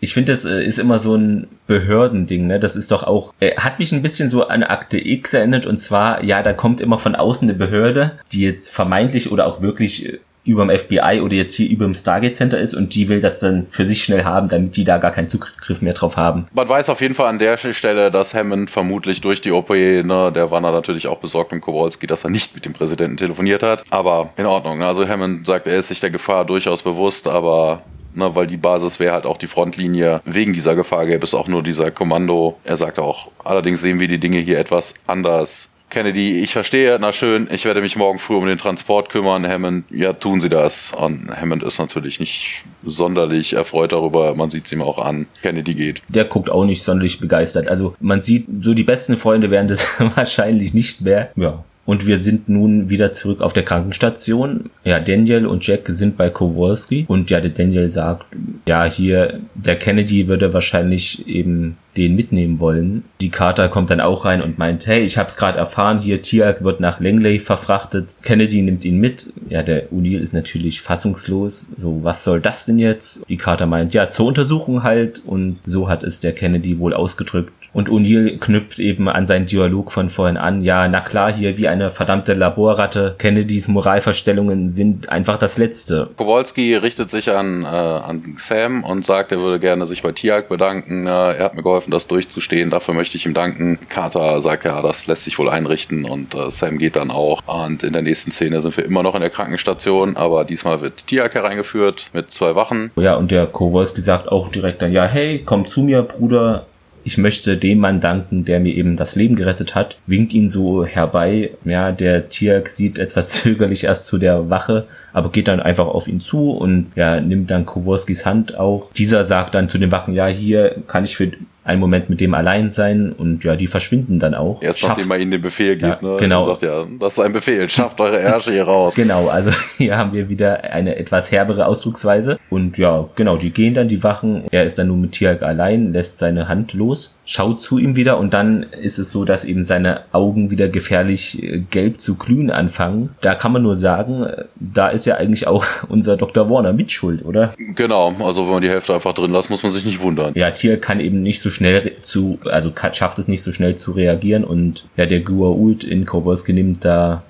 ich finde, das äh, ist immer so ein Behördending, ne? Das ist doch auch, äh, hat mich ein bisschen so an Akte X erinnert und zwar, ja, da kommt immer von außen eine Behörde, die jetzt vermeintlich oder auch wirklich äh, über dem FBI oder jetzt hier über dem Stargate Center ist und die will das dann für sich schnell haben, damit die da gar keinen Zugriff mehr drauf haben. Man weiß auf jeden Fall an der Stelle, dass Hammond vermutlich durch die OP, ne, der war natürlich auch besorgt um Kowalski, dass er nicht mit dem Präsidenten telefoniert hat. Aber in Ordnung. Also Hammond sagt, er ist sich der Gefahr durchaus bewusst, aber Ne, weil die Basis wäre halt auch die Frontlinie. Wegen dieser Gefahr gäbe es auch nur dieser Kommando. Er sagt auch, allerdings sehen wir die Dinge hier etwas anders. Kennedy, ich verstehe, na schön, ich werde mich morgen früh um den Transport kümmern. Hammond, ja, tun Sie das. Und Hammond ist natürlich nicht sonderlich erfreut darüber, man sieht es ihm auch an. Kennedy geht. Der guckt auch nicht sonderlich begeistert. Also man sieht, so die besten Freunde werden das wahrscheinlich nicht mehr. Ja, und wir sind nun wieder zurück auf der Krankenstation. Ja, Daniel und Jack sind bei Kowalski. Und ja, der Daniel sagt, ja, hier, der Kennedy würde wahrscheinlich eben den mitnehmen wollen. Die Carter kommt dann auch rein und meint, hey, ich hab's gerade erfahren, hier Tiag wird nach Langley verfrachtet. Kennedy nimmt ihn mit. Ja, der O'Neill ist natürlich fassungslos. So, was soll das denn jetzt? Die Carter meint, ja, zur Untersuchung halt. Und so hat es der Kennedy wohl ausgedrückt. Und O'Neill knüpft eben an seinen Dialog von vorhin an. Ja, na klar, hier wie eine verdammte Laborratte. Kennedys Moralverstellungen sind einfach das Letzte. Kowalski richtet sich an, äh, an Sam und sagt, er würde gerne sich bei Tiag bedanken. Äh, er hat mir geholfen, das durchzustehen. Dafür möchte ich ihm danken. Carter sagt, ja, das lässt sich wohl einrichten und äh, Sam geht dann auch. Und in der nächsten Szene sind wir immer noch in der Krankenstation, aber diesmal wird Tiag hereingeführt mit zwei Wachen. Ja, und der Kowalski sagt auch direkt dann, ja, hey, komm zu mir, Bruder ich möchte dem Mann danken, der mir eben das Leben gerettet hat, winkt ihn so herbei. Ja, der Tierk sieht etwas zögerlich erst zu der Wache, aber geht dann einfach auf ihn zu und ja, nimmt dann Kowalskis Hand auch. Dieser sagt dann zu den Wachen, ja, hier kann ich für einen Moment mit dem allein sein und ja, die verschwinden dann auch. Erst Schafft, nachdem er ihnen den Befehl gibt, ja, ne? Genau. Sagt ja, das ist ein Befehl, schafft eure Ärsche hier raus. genau, also hier haben wir wieder eine etwas herbere Ausdrucksweise und ja, genau, die gehen dann, die Wachen. Er ist dann nur mit Tiag allein, lässt seine Hand los, schaut zu ihm wieder und dann ist es so, dass eben seine Augen wieder gefährlich äh, gelb zu glühen anfangen. Da kann man nur sagen, äh, da ist ja eigentlich auch unser Dr. Warner mitschuld, oder? Genau, also wenn man die Hälfte einfach drin lässt, muss man sich nicht wundern. Ja, Tier kann eben nicht so schnell zu, also schafft es nicht so schnell zu reagieren und ja, der Guault in Kowalski nimmt da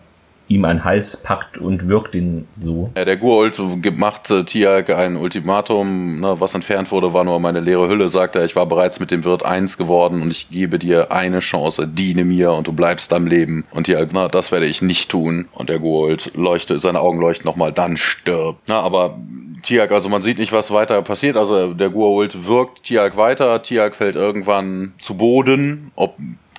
ihm an Hals packt und wirkt ihn so. Ja, der Guault macht äh, Tiag ein Ultimatum, ne, was entfernt wurde, war nur meine leere Hülle, sagt er, ich war bereits mit dem Wirt eins geworden und ich gebe dir eine Chance, diene mir und du bleibst am Leben. Und Tiag, na, das werde ich nicht tun. Und der Guault leuchtet, seine Augen leuchten nochmal, dann stirbt. Na, aber Tiag, also man sieht nicht, was weiter passiert. Also der Guault wirkt Tiag weiter. Tiag fällt irgendwann zu Boden. Ob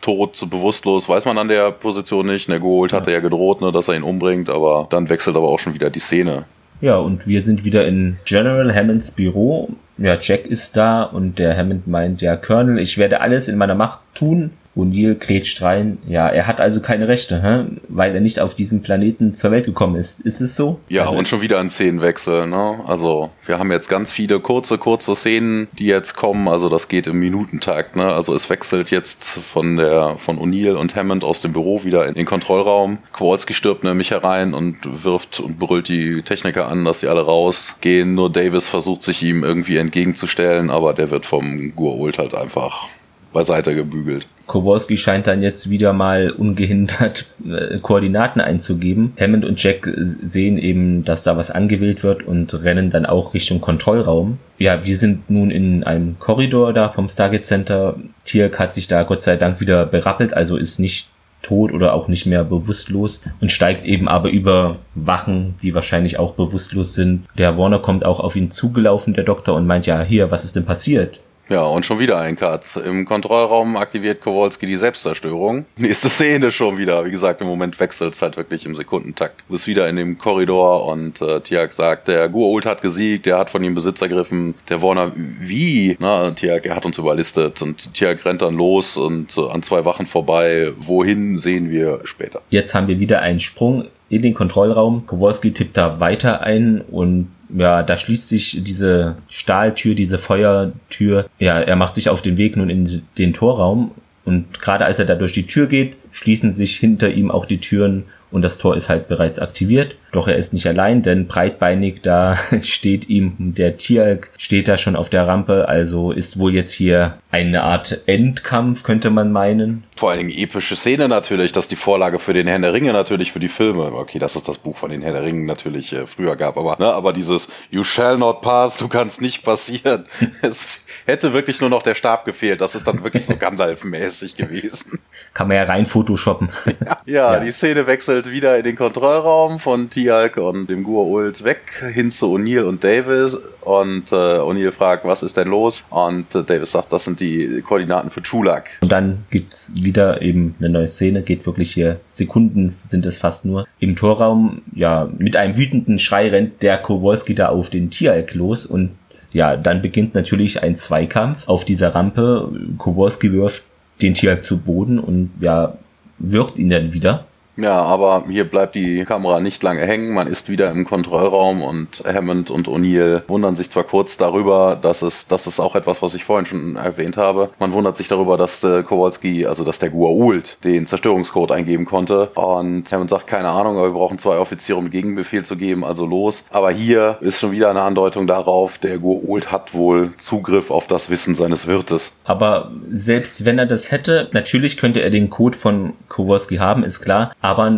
tot, bewusstlos, weiß man an der Position nicht. Guault ja. hatte ja gedroht, ne, dass er ihn umbringt, aber dann wechselt aber auch schon wieder die Szene. Ja, und wir sind wieder in General Hammonds Büro. Ja, Jack ist da und der Hammond meint, ja, Colonel, ich werde alles in meiner Macht tun, O'Neill grätscht rein. Ja, er hat also keine Rechte, hä? weil er nicht auf diesem Planeten zur Welt gekommen ist. Ist es so? Ja, also, und schon wieder ein Szenenwechsel. Ne? Also wir haben jetzt ganz viele kurze, kurze Szenen, die jetzt kommen. Also das geht im Minutentakt. Ne? Also es wechselt jetzt von der von O'Neill und Hammond aus dem Büro wieder in den Kontrollraum. Kowalski stirbt nämlich herein und wirft und brüllt die Techniker an, dass sie alle rausgehen. Nur Davis versucht sich ihm irgendwie entgegenzustellen, aber der wird vom Gurult halt einfach beiseite gebügelt. Kowalski scheint dann jetzt wieder mal ungehindert äh, Koordinaten einzugeben. Hammond und Jack sehen eben, dass da was angewählt wird und rennen dann auch Richtung Kontrollraum. Ja, wir sind nun in einem Korridor da vom Stargate Center. Tirk hat sich da Gott sei Dank wieder berappelt, also ist nicht tot oder auch nicht mehr bewusstlos und steigt eben aber über Wachen, die wahrscheinlich auch bewusstlos sind. Der Warner kommt auch auf ihn zugelaufen, der Doktor, und meint, ja, hier, was ist denn passiert? Ja, und schon wieder ein Cut. Im Kontrollraum aktiviert Kowalski die Selbstzerstörung. Nächste Szene schon wieder. Wie gesagt, im Moment wechselt es halt wirklich im Sekundentakt. Du bist wieder in dem Korridor und äh, Tiag sagt, der Guault hat gesiegt, der hat von ihm Besitz ergriffen. Der Warner, wie? Na, Tiag, er hat uns überlistet. Und Tiag rennt dann los und äh, an zwei Wachen vorbei. Wohin sehen wir später. Jetzt haben wir wieder einen Sprung in den Kontrollraum. Kowalski tippt da weiter ein und ja, da schließt sich diese Stahltür, diese Feuertür. Ja, er macht sich auf den Weg nun in den Torraum und gerade als er da durch die Tür geht, schließen sich hinter ihm auch die Türen und das Tor ist halt bereits aktiviert. Doch er ist nicht allein, denn breitbeinig da steht ihm der Tieralk, steht da schon auf der Rampe, also ist wohl jetzt hier eine Art Endkampf, könnte man meinen. Vor allen Dingen epische Szene natürlich, dass die Vorlage für den Herrn der Ringe natürlich für die Filme. Okay, das ist das Buch von den Herrn der Ringen natürlich äh, früher gab, aber ne, aber dieses You shall not pass, du kannst nicht passieren. es hätte wirklich nur noch der Stab gefehlt. Das ist dann wirklich so Gandalf-mäßig gewesen. Kann man ja rein photoshoppen. ja, ja, ja, die Szene wechselt wieder in den Kontrollraum von Tialk und dem Gur-Ult weg hin zu O'Neill und Davis und äh, O'Neill fragt, was ist denn los? Und äh, Davis sagt, das sind die Koordinaten für Chulak. Und dann gibt's wieder eben eine neue Szene, geht wirklich hier Sekunden sind es fast nur. Im Torraum, ja, mit einem wütenden Schrei rennt der Kowalski da auf den Tialk los und ja, dann beginnt natürlich ein Zweikampf auf dieser Rampe. Kowalski wirft den Tialk zu Boden und ja, wirkt ihn dann wieder. Ja, aber hier bleibt die Kamera nicht lange hängen. Man ist wieder im Kontrollraum und Hammond und O'Neill wundern sich zwar kurz darüber, dass es, das ist auch etwas, was ich vorhin schon erwähnt habe. Man wundert sich darüber, dass äh, Kowalski, also dass der Gua'uld den Zerstörungscode eingeben konnte. Und Hammond sagt, keine Ahnung, aber wir brauchen zwei Offiziere, um Gegenbefehl zu geben, also los. Aber hier ist schon wieder eine Andeutung darauf, der Gua'uld hat wohl Zugriff auf das Wissen seines Wirtes. Aber selbst wenn er das hätte, natürlich könnte er den Code von Kowalski haben, ist klar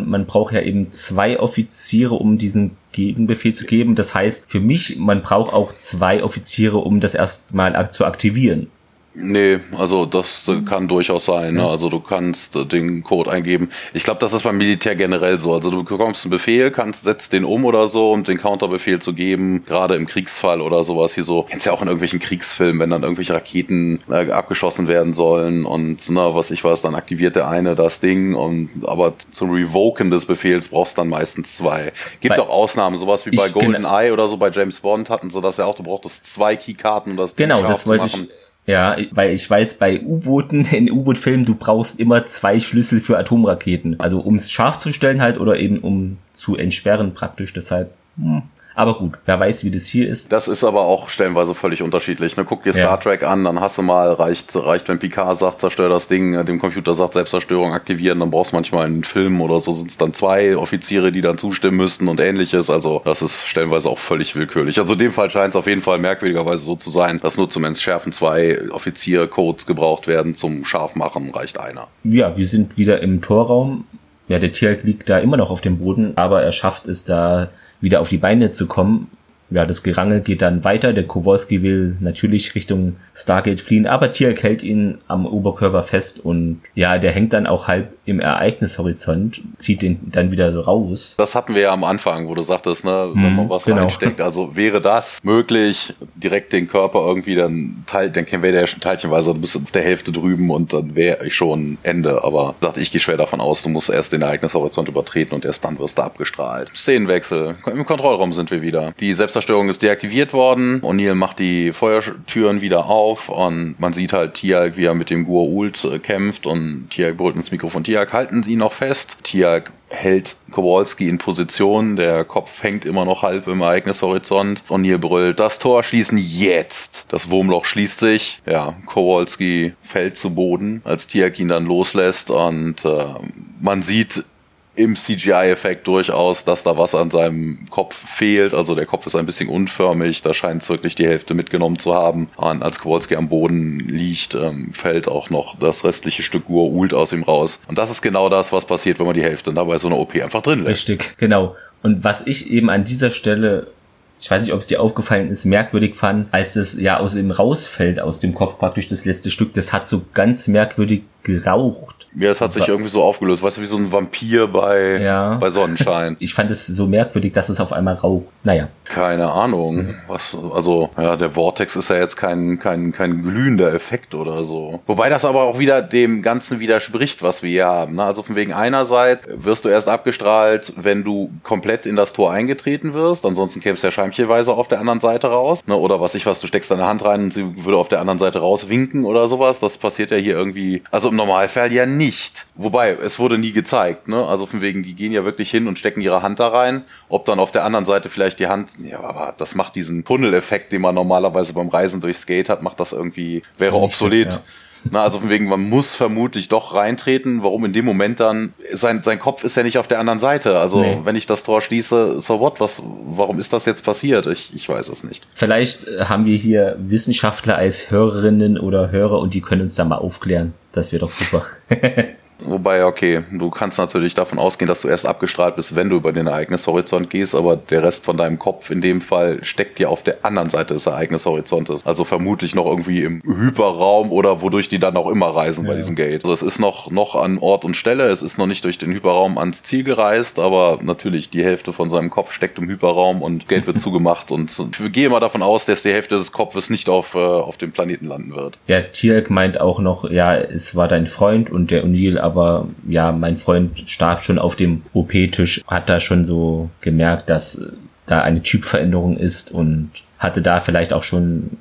man braucht ja eben zwei Offiziere, um diesen Gegenbefehl zu geben. Das heißt, für mich, man braucht auch zwei Offiziere, um das erstmal zu aktivieren. Nee, also das kann durchaus sein. Ne? Also du kannst den Code eingeben. Ich glaube, das ist beim Militär generell so. Also du bekommst einen Befehl, kannst setzt den um oder so, um den Counterbefehl zu geben, gerade im Kriegsfall oder sowas hier so. Kennst ja auch in irgendwelchen Kriegsfilmen, wenn dann irgendwelche Raketen äh, abgeschossen werden sollen und na, was ich weiß, dann aktiviert der eine das Ding und aber zum Revoken des Befehls brauchst du dann meistens zwei. Gibt auch Ausnahmen, sowas wie bei GoldenEye oder so bei James Bond hatten sie das ja auch, du brauchtest zwei Keykarten, um das Ding Genau, das wollte ich ja, weil ich weiß, bei U-Booten, in U-Boot-Filmen, du brauchst immer zwei Schlüssel für Atomraketen. Also um es scharf zu stellen halt oder eben um zu entsperren praktisch. Deshalb, hm, aber gut, wer weiß, wie das hier ist. Das ist aber auch stellenweise völlig unterschiedlich. Ne? Guck dir Star ja. Trek an, dann hast du mal, reicht, reicht, wenn Picard sagt, zerstör das Ding, äh, dem Computer sagt, Selbstzerstörung aktivieren, dann brauchst du manchmal einen Film oder so, sind es dann zwei Offiziere, die dann zustimmen müssten und ähnliches. Also das ist stellenweise auch völlig willkürlich. Also in dem Fall scheint es auf jeden Fall merkwürdigerweise so zu sein, dass nur zum Entschärfen zwei Offiziercodes gebraucht werden, zum Scharfmachen reicht einer. Ja, wir sind wieder im Torraum. Ja, der Tierk liegt da immer noch auf dem Boden, aber er schafft es da wieder auf die Beine zu kommen ja, das Gerangel geht dann weiter. Der Kowalski will natürlich Richtung Stargate fliehen, aber Tierk hält ihn am Oberkörper fest und ja, der hängt dann auch halb im Ereignishorizont, zieht den dann wieder so raus. Das hatten wir ja am Anfang, wo du sagtest, ne, wenn hm, man was genau. reinsteckt. Also wäre das möglich, direkt den Körper irgendwie dann teilt, dann wäre der ja schon teilchenweise, du bist auf der Hälfte drüben und dann wäre ich schon Ende. Aber dachte ich, gehe schwer davon aus, du musst erst den Ereignishorizont übertreten und erst dann wirst du abgestrahlt. Szenenwechsel. Im Kontrollraum sind wir wieder. Die selbst Selbstzerstörung ist deaktiviert worden. O'Neill macht die Feuertüren wieder auf und man sieht halt Tiag, wie er mit dem Gur-Ult äh, kämpft und Tiag brüllt ins Mikrofon. Tiag, halten Sie noch fest. Tiag hält Kowalski in Position, der Kopf hängt immer noch halb im Ereignishorizont. O'Neill brüllt, das Tor schließen jetzt. Das Wurmloch schließt sich. Ja, Kowalski fällt zu Boden, als Tiag ihn dann loslässt und äh, man sieht im CGI-Effekt durchaus, dass da was an seinem Kopf fehlt. Also der Kopf ist ein bisschen unförmig, da scheint es wirklich die Hälfte mitgenommen zu haben. Und als Kowalski am Boden liegt, ähm, fällt auch noch das restliche Stück Gur-Ult aus ihm raus. Und das ist genau das, was passiert, wenn man die Hälfte dabei so eine OP einfach drin lässt. Richtig, genau. Und was ich eben an dieser Stelle ich weiß nicht, ob es dir aufgefallen ist, merkwürdig fand, als das ja aus ihm rausfällt, aus dem Kopf praktisch das letzte Stück. Das hat so ganz merkwürdig geraucht. Ja, es hat sich irgendwie so aufgelöst, weißt du, wie so ein Vampir bei, ja. bei Sonnenschein. ich fand es so merkwürdig, dass es auf einmal raucht. Naja. Keine Ahnung. Was, also, ja, der Vortex ist ja jetzt kein, kein, kein glühender Effekt oder so. Wobei das aber auch wieder dem Ganzen widerspricht, was wir hier haben. Ne? Also von wegen einerseits wirst du erst abgestrahlt, wenn du komplett in das Tor eingetreten wirst. Ansonsten kämst du ja scheimchenweise auf der anderen Seite raus. Ne? Oder was ich was, du steckst deine Hand rein und sie würde auf der anderen Seite rauswinken oder sowas. Das passiert ja hier irgendwie. Also im Normalfall ja nicht. Wobei, es wurde nie gezeigt, ne? Also von wegen, die gehen ja wirklich hin und stecken ihre Hand da rein. Ob dann auf der anderen Seite vielleicht die Hand, ja, aber das macht diesen Tunneleffekt, den man normalerweise beim Reisen durchs Skate hat, macht das irgendwie, wäre obsolet. Stimmt, ja. Na, also von wegen, man muss vermutlich doch reintreten. Warum in dem Moment dann? Sein, sein Kopf ist ja nicht auf der anderen Seite. Also nee. wenn ich das Tor schließe, so what? Was, warum ist das jetzt passiert? Ich, ich weiß es nicht. Vielleicht äh, haben wir hier Wissenschaftler als Hörerinnen oder Hörer und die können uns da mal aufklären. Das wäre doch super. Wobei, okay, du kannst natürlich davon ausgehen, dass du erst abgestrahlt bist, wenn du über den Ereignishorizont gehst, aber der Rest von deinem Kopf in dem Fall steckt ja auf der anderen Seite des Ereignishorizontes. Also vermutlich noch irgendwie im Hyperraum oder wodurch die dann auch immer reisen ja. bei diesem Gate. Also es ist noch, noch an Ort und Stelle, es ist noch nicht durch den Hyperraum ans Ziel gereist, aber natürlich die Hälfte von seinem Kopf steckt im Hyperraum und Gate wird zugemacht und ich gehe mal davon aus, dass die Hälfte des Kopfes nicht auf, äh, auf dem Planeten landen wird. Ja, Tierk meint auch noch, ja, es war dein Freund und der O'Neill aber ja, mein Freund starb schon auf dem OP-Tisch, hat da schon so gemerkt, dass da eine Typveränderung ist und hatte da vielleicht auch schon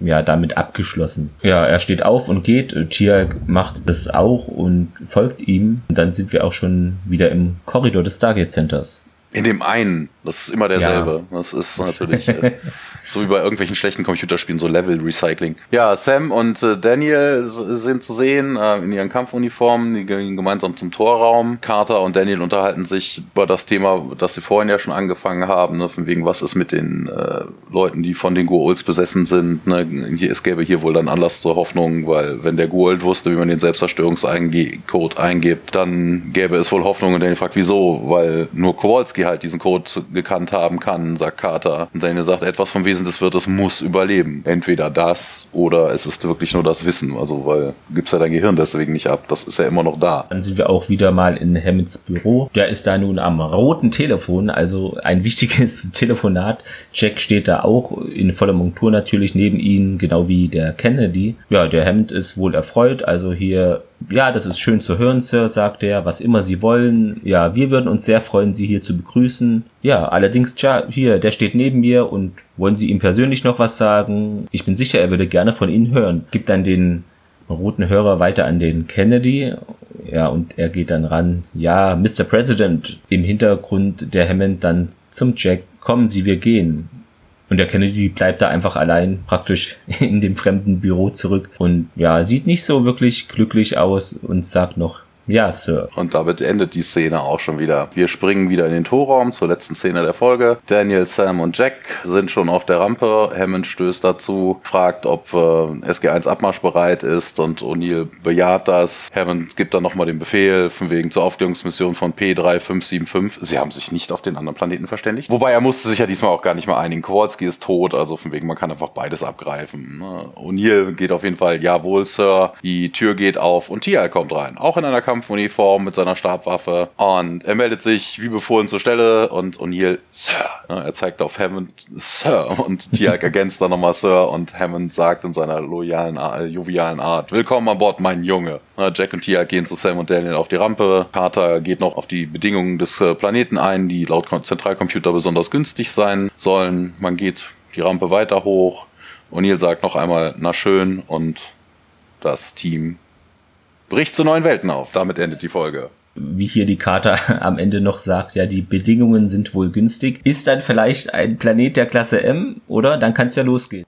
ja, damit abgeschlossen. Ja, er steht auf und geht. Tia macht es auch und folgt ihm. Und dann sind wir auch schon wieder im Korridor des Stargate Centers. In dem einen. Das ist immer derselbe. Ja. Das ist natürlich äh, so wie bei irgendwelchen schlechten Computerspielen, so Level-Recycling. Ja, Sam und äh, Daniel sind zu sehen äh, in ihren Kampfuniformen. Die gehen gemeinsam zum Torraum. Carter und Daniel unterhalten sich über das Thema, das sie vorhin ja schon angefangen haben. Ne, von wegen, was ist mit den äh, Leuten, die von den Goa'ulds besessen sind. Ne? Es gäbe hier wohl dann Anlass zur Hoffnung, weil wenn der Goa'uld wusste, wie man den Selbstzerstörungscode eingibt, dann gäbe es wohl Hoffnung. Und Daniel fragt, wieso? Weil nur Kowalski halt diesen Code gekannt haben kann, sagt Carter. Und Daniel sagt, etwas vom Wesen des Wirtes muss überleben. Entweder das oder es ist wirklich nur das Wissen. Also, weil gibt's ja dein Gehirn deswegen nicht ab. Das ist ja immer noch da. Dann sind wir auch wieder mal in Hammonds Büro. Der ist da nun am roten Telefon, also ein wichtiges Telefonat. Jack steht da auch in voller Montur natürlich neben ihm, genau wie der Kennedy. Ja, der Hammond ist wohl erfreut, also hier ja, das ist schön zu hören, Sir, sagt er, was immer Sie wollen. Ja, wir würden uns sehr freuen, Sie hier zu begrüßen. Ja, allerdings, tja, hier, der steht neben mir und wollen Sie ihm persönlich noch was sagen? Ich bin sicher, er würde gerne von Ihnen hören. Gibt dann den roten Hörer weiter an den Kennedy. Ja, und er geht dann ran. Ja, Mr. President. Im Hintergrund der Hammond dann zum Jack. Kommen Sie, wir gehen. Und der Kennedy bleibt da einfach allein praktisch in dem fremden Büro zurück. Und ja, sieht nicht so wirklich glücklich aus und sagt noch, ja, Sir. Und damit endet die Szene auch schon wieder. Wir springen wieder in den Torraum zur letzten Szene der Folge. Daniel, Sam und Jack sind schon auf der Rampe. Hammond stößt dazu, fragt, ob äh, SG1 abmarschbereit ist und O'Neill bejaht das. Hammond gibt dann nochmal den Befehl von wegen zur Aufklärungsmission von P3575. Sie haben sich nicht auf den anderen Planeten verständigt. Wobei er musste sich ja diesmal auch gar nicht mehr einigen. Kowalski ist tot, also von wegen man kann einfach beides abgreifen. Ne? O'Neill geht auf jeden Fall, jawohl, Sir. Die Tür geht auf und Tia kommt rein. Auch in einer Kamera Kampfuniform mit seiner Stabwaffe und er meldet sich wie befohlen zur Stelle und O'Neill, Sir. er zeigt auf Hammond, Sir und Tiag ergänzt dann nochmal Sir und Hammond sagt in seiner loyalen, äh, jovialen Art, Willkommen an Bord, mein Junge. Jack und Tiag gehen zu Sam und Daniel auf die Rampe. Carter geht noch auf die Bedingungen des äh, Planeten ein, die laut Zentralcomputer besonders günstig sein sollen. Man geht die Rampe weiter hoch. O'Neill sagt noch einmal, na schön, und das Team bricht zu neuen Welten auf. Damit endet die Folge. Wie hier die Karte am Ende noch sagt, ja, die Bedingungen sind wohl günstig. Ist dann vielleicht ein Planet der Klasse M, oder? Dann kann es ja losgehen.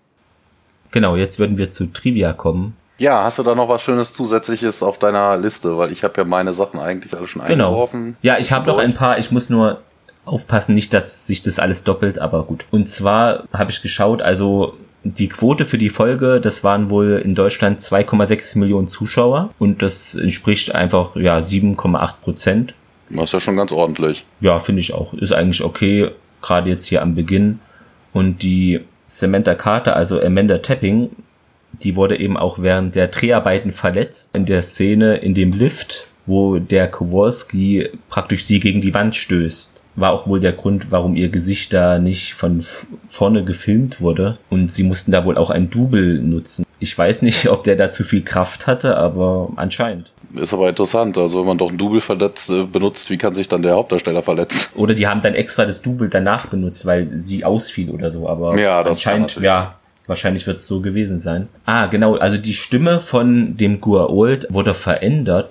Genau, jetzt würden wir zu Trivia kommen. Ja, hast du da noch was Schönes Zusätzliches auf deiner Liste? Weil ich habe ja meine Sachen eigentlich alle schon genau. eingeworfen. Ja, ich habe noch ein paar. Ich muss nur aufpassen, nicht, dass sich das alles doppelt, aber gut. Und zwar habe ich geschaut, also die Quote für die Folge, das waren wohl in Deutschland 2,6 Millionen Zuschauer und das entspricht einfach ja 7,8 Prozent. Das ist ja schon ganz ordentlich. Ja, finde ich auch. Ist eigentlich okay, gerade jetzt hier am Beginn. Und die Samantha Carter, also Amanda Tapping, die wurde eben auch während der Dreharbeiten verletzt. In der Szene in dem Lift, wo der Kowalski praktisch sie gegen die Wand stößt war auch wohl der Grund, warum ihr Gesicht da nicht von vorne gefilmt wurde. Und sie mussten da wohl auch ein Double nutzen. Ich weiß nicht, ob der da zu viel Kraft hatte, aber anscheinend. Ist aber interessant. Also wenn man doch ein Double verletzt, äh, benutzt, wie kann sich dann der Hauptdarsteller verletzen? Oder die haben dann extra das Double danach benutzt, weil sie ausfiel oder so. Aber ja, das anscheinend, ja, wahrscheinlich wird es so gewesen sein. Ah, genau. Also die Stimme von dem Guaold wurde verändert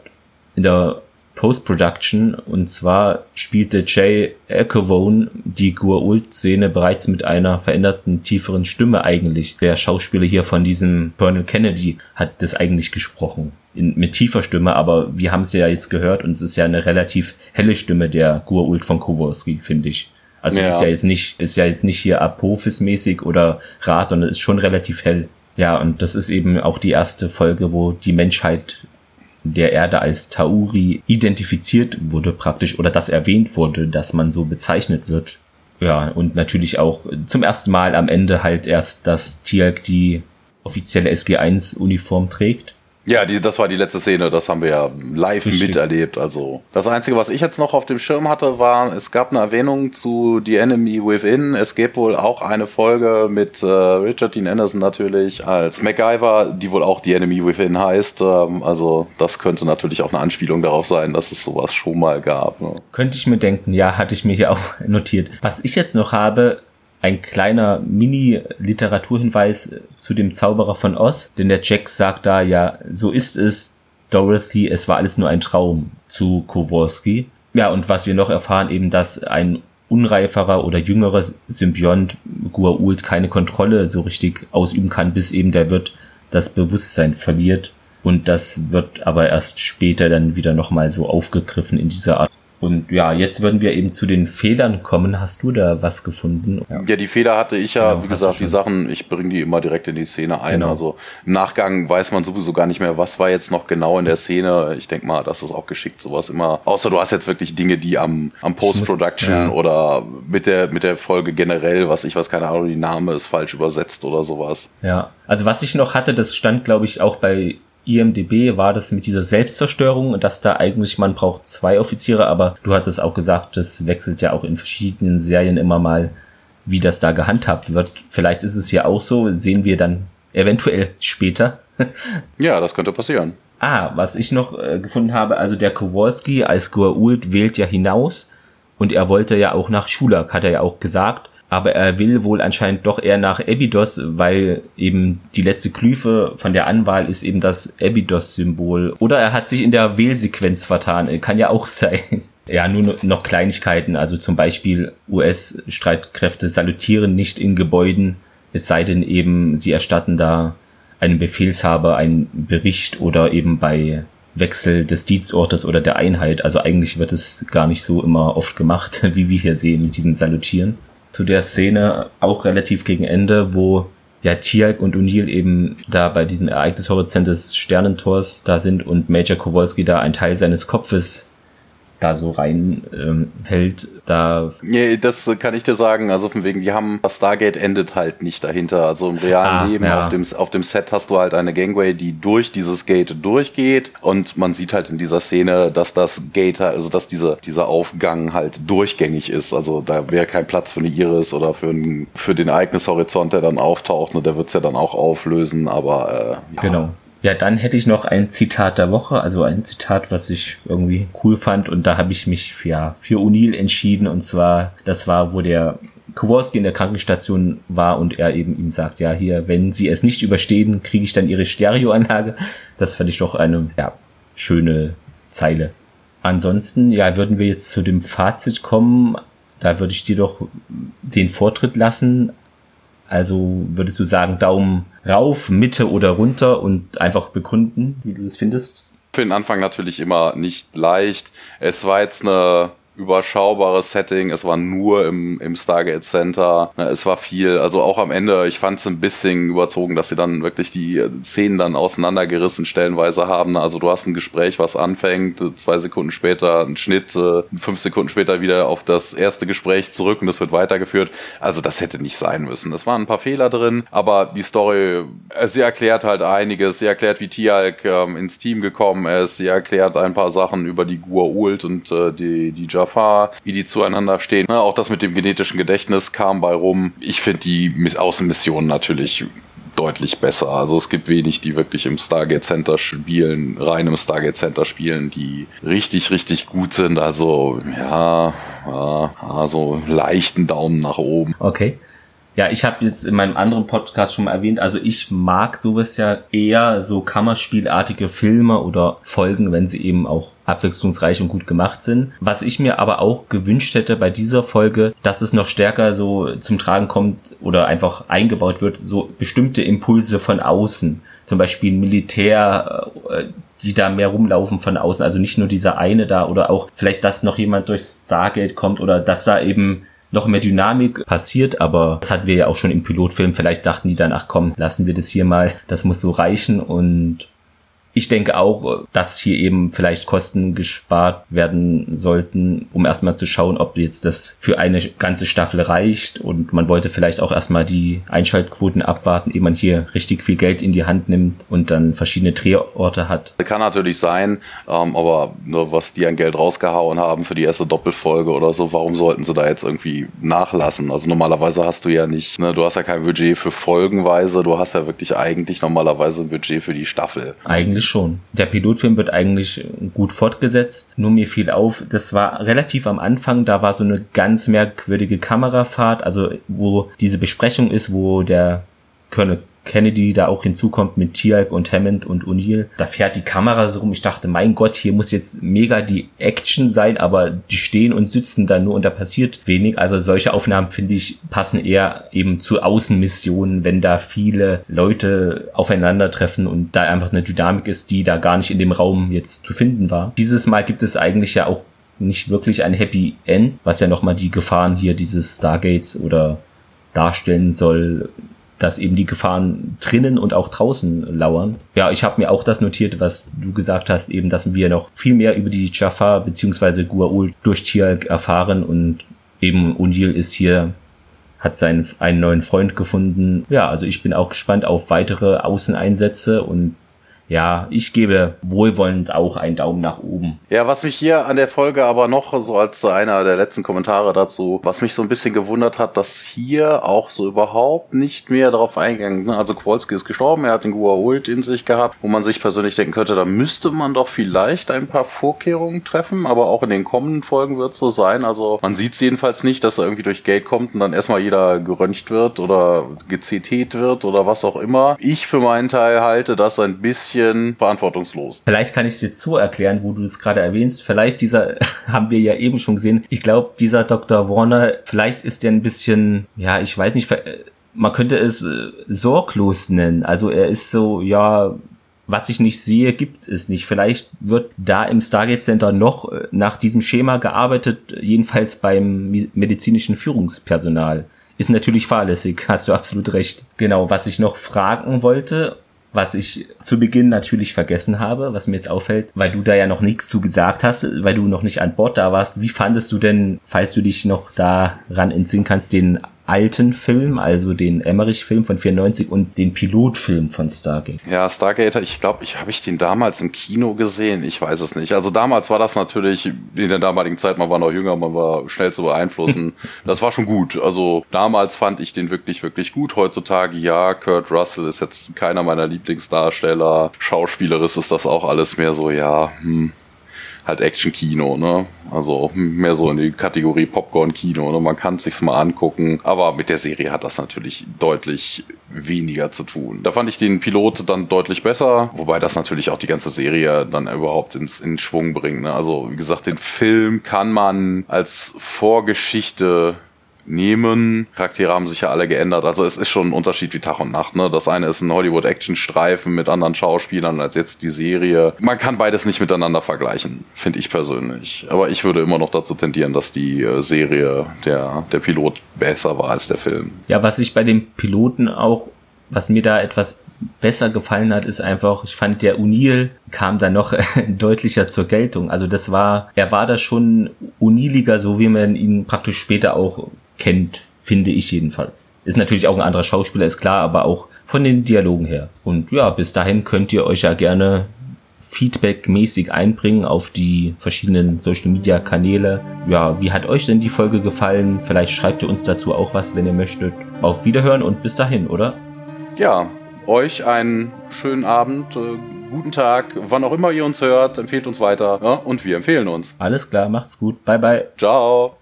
in der Post-Production. Und zwar spielte Jay Ecovone die Gur-Ult-Szene bereits mit einer veränderten, tieferen Stimme eigentlich. Der Schauspieler hier von diesem Colonel Kennedy hat das eigentlich gesprochen. In, mit tiefer Stimme, aber wir haben es ja jetzt gehört und es ist ja eine relativ helle Stimme der Gur-Ult von Kowalski, finde ich. Also ja. ist ja jetzt nicht, ist ja jetzt nicht hier Apophis-mäßig oder Rat, sondern ist schon relativ hell. Ja, und das ist eben auch die erste Folge, wo die Menschheit der Erde als Tauri identifiziert wurde praktisch oder das erwähnt wurde, dass man so bezeichnet wird. Ja, und natürlich auch zum ersten Mal am Ende halt erst, dass Tialk die offizielle SG1-Uniform trägt. Ja, die, das war die letzte Szene, das haben wir ja live Richtig. miterlebt. Also das Einzige, was ich jetzt noch auf dem Schirm hatte, war, es gab eine Erwähnung zu The Enemy Within. Es gibt wohl auch eine Folge mit äh, Richard Dean Anderson natürlich als MacGyver, die wohl auch The Enemy Within heißt. Ähm, also das könnte natürlich auch eine Anspielung darauf sein, dass es sowas schon mal gab. Ne? Könnte ich mir denken, ja, hatte ich mir hier auch notiert. Was ich jetzt noch habe, ein kleiner Mini-Literaturhinweis zu dem Zauberer von Oz, denn der Jack sagt da ja, so ist es, Dorothy, es war alles nur ein Traum zu Kowalski. Ja, und was wir noch erfahren, eben, dass ein unreiferer oder jüngerer Symbiont Gua'uld keine Kontrolle so richtig ausüben kann, bis eben der Wirt das Bewusstsein verliert. Und das wird aber erst später dann wieder nochmal so aufgegriffen in dieser Art und ja, jetzt würden wir eben zu den Fehlern kommen. Hast du da was gefunden? Ja, ja die Fehler hatte ich ja, genau, wie gesagt, die Sachen, ich bringe die immer direkt in die Szene ein. Genau. Also im Nachgang weiß man sowieso gar nicht mehr, was war jetzt noch genau in der Szene. Ich denke mal, das ist auch geschickt, sowas immer. Außer du hast jetzt wirklich Dinge, die am, am Post-Production ja. oder mit der, mit der Folge generell, was ich weiß, keine Ahnung, die Name ist falsch übersetzt oder sowas. Ja, also was ich noch hatte, das stand, glaube ich, auch bei IMDB war das mit dieser Selbstzerstörung, dass da eigentlich man braucht zwei Offiziere, aber du hattest auch gesagt, das wechselt ja auch in verschiedenen Serien immer mal, wie das da gehandhabt wird. Vielleicht ist es ja auch so, sehen wir dann eventuell später. ja, das könnte passieren. Ah, was ich noch äh, gefunden habe, also der Kowalski als Goa'uld wählt ja hinaus und er wollte ja auch nach Schulak, hat er ja auch gesagt aber er will wohl anscheinend doch eher nach Abydos, weil eben die letzte Glyphe von der Anwahl ist eben das Abydos-Symbol. Oder er hat sich in der Wählsequenz vertan, kann ja auch sein. Ja, nur noch Kleinigkeiten, also zum Beispiel US-Streitkräfte salutieren nicht in Gebäuden, es sei denn eben, sie erstatten da einem Befehlshaber einen Bericht oder eben bei Wechsel des Dienstortes oder der Einheit. Also eigentlich wird es gar nicht so immer oft gemacht, wie wir hier sehen mit diesem Salutieren zu der Szene auch relativ gegen Ende, wo ja Tialk und O'Neill eben da bei diesem Ereignishorizont des Sternentors da sind und Major Kowalski da einen Teil seines Kopfes da so rein ähm, hält, da. Nee, das kann ich dir sagen. Also von wegen, die haben, das Stargate endet halt nicht dahinter. Also im realen ah, Leben ja. auf, dem, auf dem Set hast du halt eine Gangway, die durch dieses Gate durchgeht und man sieht halt in dieser Szene, dass das Gate, also dass dieser, dieser Aufgang halt durchgängig ist. Also da wäre kein Platz für eine Iris oder für, ein, für den Ereignishorizont, der dann auftaucht und der wird's ja dann auch auflösen, aber äh, ja. Genau. Ja, dann hätte ich noch ein Zitat der Woche, also ein Zitat, was ich irgendwie cool fand und da habe ich mich ja, für O'Neill entschieden und zwar, das war, wo der Kowalski in der Krankenstation war und er eben ihm sagt, ja, hier, wenn Sie es nicht überstehen, kriege ich dann Ihre Stereoanlage. Das fand ich doch eine, ja, schöne Zeile. Ansonsten, ja, würden wir jetzt zu dem Fazit kommen. Da würde ich dir doch den Vortritt lassen. Also würdest du sagen, Daumen rauf, Mitte oder runter und einfach begründen, wie du das findest? Für den Anfang natürlich immer nicht leicht. Es war jetzt eine überschaubares Setting. Es war nur im, im Stargate Center. Es war viel, also auch am Ende, ich fand es ein bisschen überzogen, dass sie dann wirklich die Szenen dann auseinandergerissen stellenweise haben. Also du hast ein Gespräch, was anfängt, zwei Sekunden später ein Schnitt, fünf Sekunden später wieder auf das erste Gespräch zurück und es wird weitergeführt. Also das hätte nicht sein müssen. Es waren ein paar Fehler drin, aber die Story, äh, sie erklärt halt einiges. Sie erklärt, wie Tialk ähm, ins Team gekommen ist. Sie erklärt ein paar Sachen über die Gua'uld und äh, die, die Java Jafar, wie die zueinander stehen. Auch das mit dem genetischen Gedächtnis kam bei rum. Ich finde die Außenmissionen natürlich deutlich besser. Also es gibt wenig, die wirklich im Stargate Center spielen, rein im Stargate Center spielen, die richtig, richtig gut sind. Also ja, ja also leichten Daumen nach oben. Okay. Ja, ich habe jetzt in meinem anderen Podcast schon mal erwähnt, also ich mag sowas ja eher so Kammerspielartige Filme oder Folgen, wenn sie eben auch abwechslungsreich und gut gemacht sind. Was ich mir aber auch gewünscht hätte bei dieser Folge, dass es noch stärker so zum Tragen kommt oder einfach eingebaut wird, so bestimmte Impulse von außen. Zum Beispiel Militär, äh, die da mehr rumlaufen von außen. Also nicht nur dieser eine da oder auch vielleicht, dass noch jemand durchs Stargate kommt oder dass da eben noch mehr Dynamik passiert, aber das hatten wir ja auch schon im Pilotfilm. Vielleicht dachten die dann, ach komm, lassen wir das hier mal, das muss so reichen und ich denke auch, dass hier eben vielleicht Kosten gespart werden sollten, um erstmal zu schauen, ob jetzt das für eine ganze Staffel reicht. Und man wollte vielleicht auch erstmal die Einschaltquoten abwarten, ehe man hier richtig viel Geld in die Hand nimmt und dann verschiedene Drehorte hat. Kann natürlich sein, ähm, aber nur was die an Geld rausgehauen haben für die erste Doppelfolge oder so, warum sollten sie da jetzt irgendwie nachlassen? Also normalerweise hast du ja nicht, ne, du hast ja kein Budget für Folgenweise, du hast ja wirklich eigentlich normalerweise ein Budget für die Staffel. Eigentlich schon. Der Pilotfilm wird eigentlich gut fortgesetzt. Nur mir fiel auf, das war relativ am Anfang, da war so eine ganz merkwürdige Kamerafahrt, also wo diese Besprechung ist, wo der Colonel Kennedy da auch hinzukommt mit Tialk und Hammond und O'Neill. Da fährt die Kamera so rum. Ich dachte, mein Gott, hier muss jetzt mega die Action sein, aber die stehen und sitzen da nur und da passiert wenig. Also solche Aufnahmen, finde ich, passen eher eben zu Außenmissionen, wenn da viele Leute aufeinandertreffen und da einfach eine Dynamik ist, die da gar nicht in dem Raum jetzt zu finden war. Dieses Mal gibt es eigentlich ja auch nicht wirklich ein Happy End, was ja nochmal die Gefahren hier dieses Stargates oder darstellen soll, dass eben die Gefahren drinnen und auch draußen lauern. Ja, ich habe mir auch das notiert, was du gesagt hast, eben, dass wir noch viel mehr über die Jaffa bzw. Gua'ul durch Tialk erfahren und eben Unil ist hier hat seinen einen neuen Freund gefunden. Ja, also ich bin auch gespannt auf weitere Außeneinsätze und ja, ich gebe wohlwollend auch einen Daumen nach oben. Ja, was mich hier an der Folge aber noch so als einer der letzten Kommentare dazu, was mich so ein bisschen gewundert hat, dass hier auch so überhaupt nicht mehr darauf eingegangen. Ne? Also Kowalski ist gestorben, er hat den Guault in sich gehabt, wo man sich persönlich denken könnte, da müsste man doch vielleicht ein paar Vorkehrungen treffen, aber auch in den kommenden Folgen wird es so sein. Also man sieht es jedenfalls nicht, dass er irgendwie durch Gate kommt und dann erstmal jeder geröntgt wird oder geCT wird oder was auch immer. Ich für meinen Teil halte das ein bisschen bisschen verantwortungslos. Vielleicht kann ich es jetzt so erklären, wo du es gerade erwähnst. Vielleicht dieser, haben wir ja eben schon gesehen. Ich glaube, dieser Dr. Warner, vielleicht ist der ein bisschen, ja, ich weiß nicht, man könnte es äh, sorglos nennen. Also er ist so, ja, was ich nicht sehe, gibt es nicht. Vielleicht wird da im Stargate Center noch äh, nach diesem Schema gearbeitet, jedenfalls beim medizinischen Führungspersonal. Ist natürlich fahrlässig, hast du absolut recht. Genau, was ich noch fragen wollte, was ich zu Beginn natürlich vergessen habe, was mir jetzt auffällt, weil du da ja noch nichts zu gesagt hast, weil du noch nicht an Bord da warst. Wie fandest du denn, falls du dich noch daran entsinnen kannst, den alten Film, also den Emmerich-Film von 94 und den Pilotfilm von Stargate. Ja, Stargate, ich glaube, ich habe ich den damals im Kino gesehen, ich weiß es nicht. Also damals war das natürlich, in der damaligen Zeit, man war noch jünger, man war schnell zu beeinflussen. das war schon gut. Also damals fand ich den wirklich, wirklich gut. Heutzutage, ja, Kurt Russell ist jetzt keiner meiner Lieblingsdarsteller. Schauspielerisch ist das auch alles mehr so, ja, hm halt Action-Kino, ne? Also mehr so in die Kategorie Popcorn-Kino, ne? Man kann es sich mal angucken, aber mit der Serie hat das natürlich deutlich weniger zu tun. Da fand ich den Pilot dann deutlich besser, wobei das natürlich auch die ganze Serie dann überhaupt ins, in Schwung bringt. Ne? Also wie gesagt, den Film kann man als Vorgeschichte nehmen. Charaktere haben sich ja alle geändert. Also es ist schon ein Unterschied wie Tag und Nacht. Ne? Das eine ist ein Hollywood-Action-Streifen mit anderen Schauspielern als jetzt die Serie. Man kann beides nicht miteinander vergleichen, finde ich persönlich. Aber ich würde immer noch dazu tendieren, dass die äh, Serie, der, der Pilot besser war als der Film. Ja, was ich bei dem Piloten auch was mir da etwas besser gefallen hat, ist einfach, ich fand, der Unil kam da noch deutlicher zur Geltung. Also das war, er war da schon uniliger, so wie man ihn praktisch später auch kennt, finde ich jedenfalls. Ist natürlich auch ein anderer Schauspieler, ist klar, aber auch von den Dialogen her. Und ja, bis dahin könnt ihr euch ja gerne feedbackmäßig einbringen auf die verschiedenen Social Media Kanäle. Ja, wie hat euch denn die Folge gefallen? Vielleicht schreibt ihr uns dazu auch was, wenn ihr möchtet. Auf Wiederhören und bis dahin, oder? Ja, euch einen schönen Abend, äh, guten Tag, wann auch immer ihr uns hört, empfehlt uns weiter ja, und wir empfehlen uns. Alles klar, macht's gut. Bye bye. Ciao.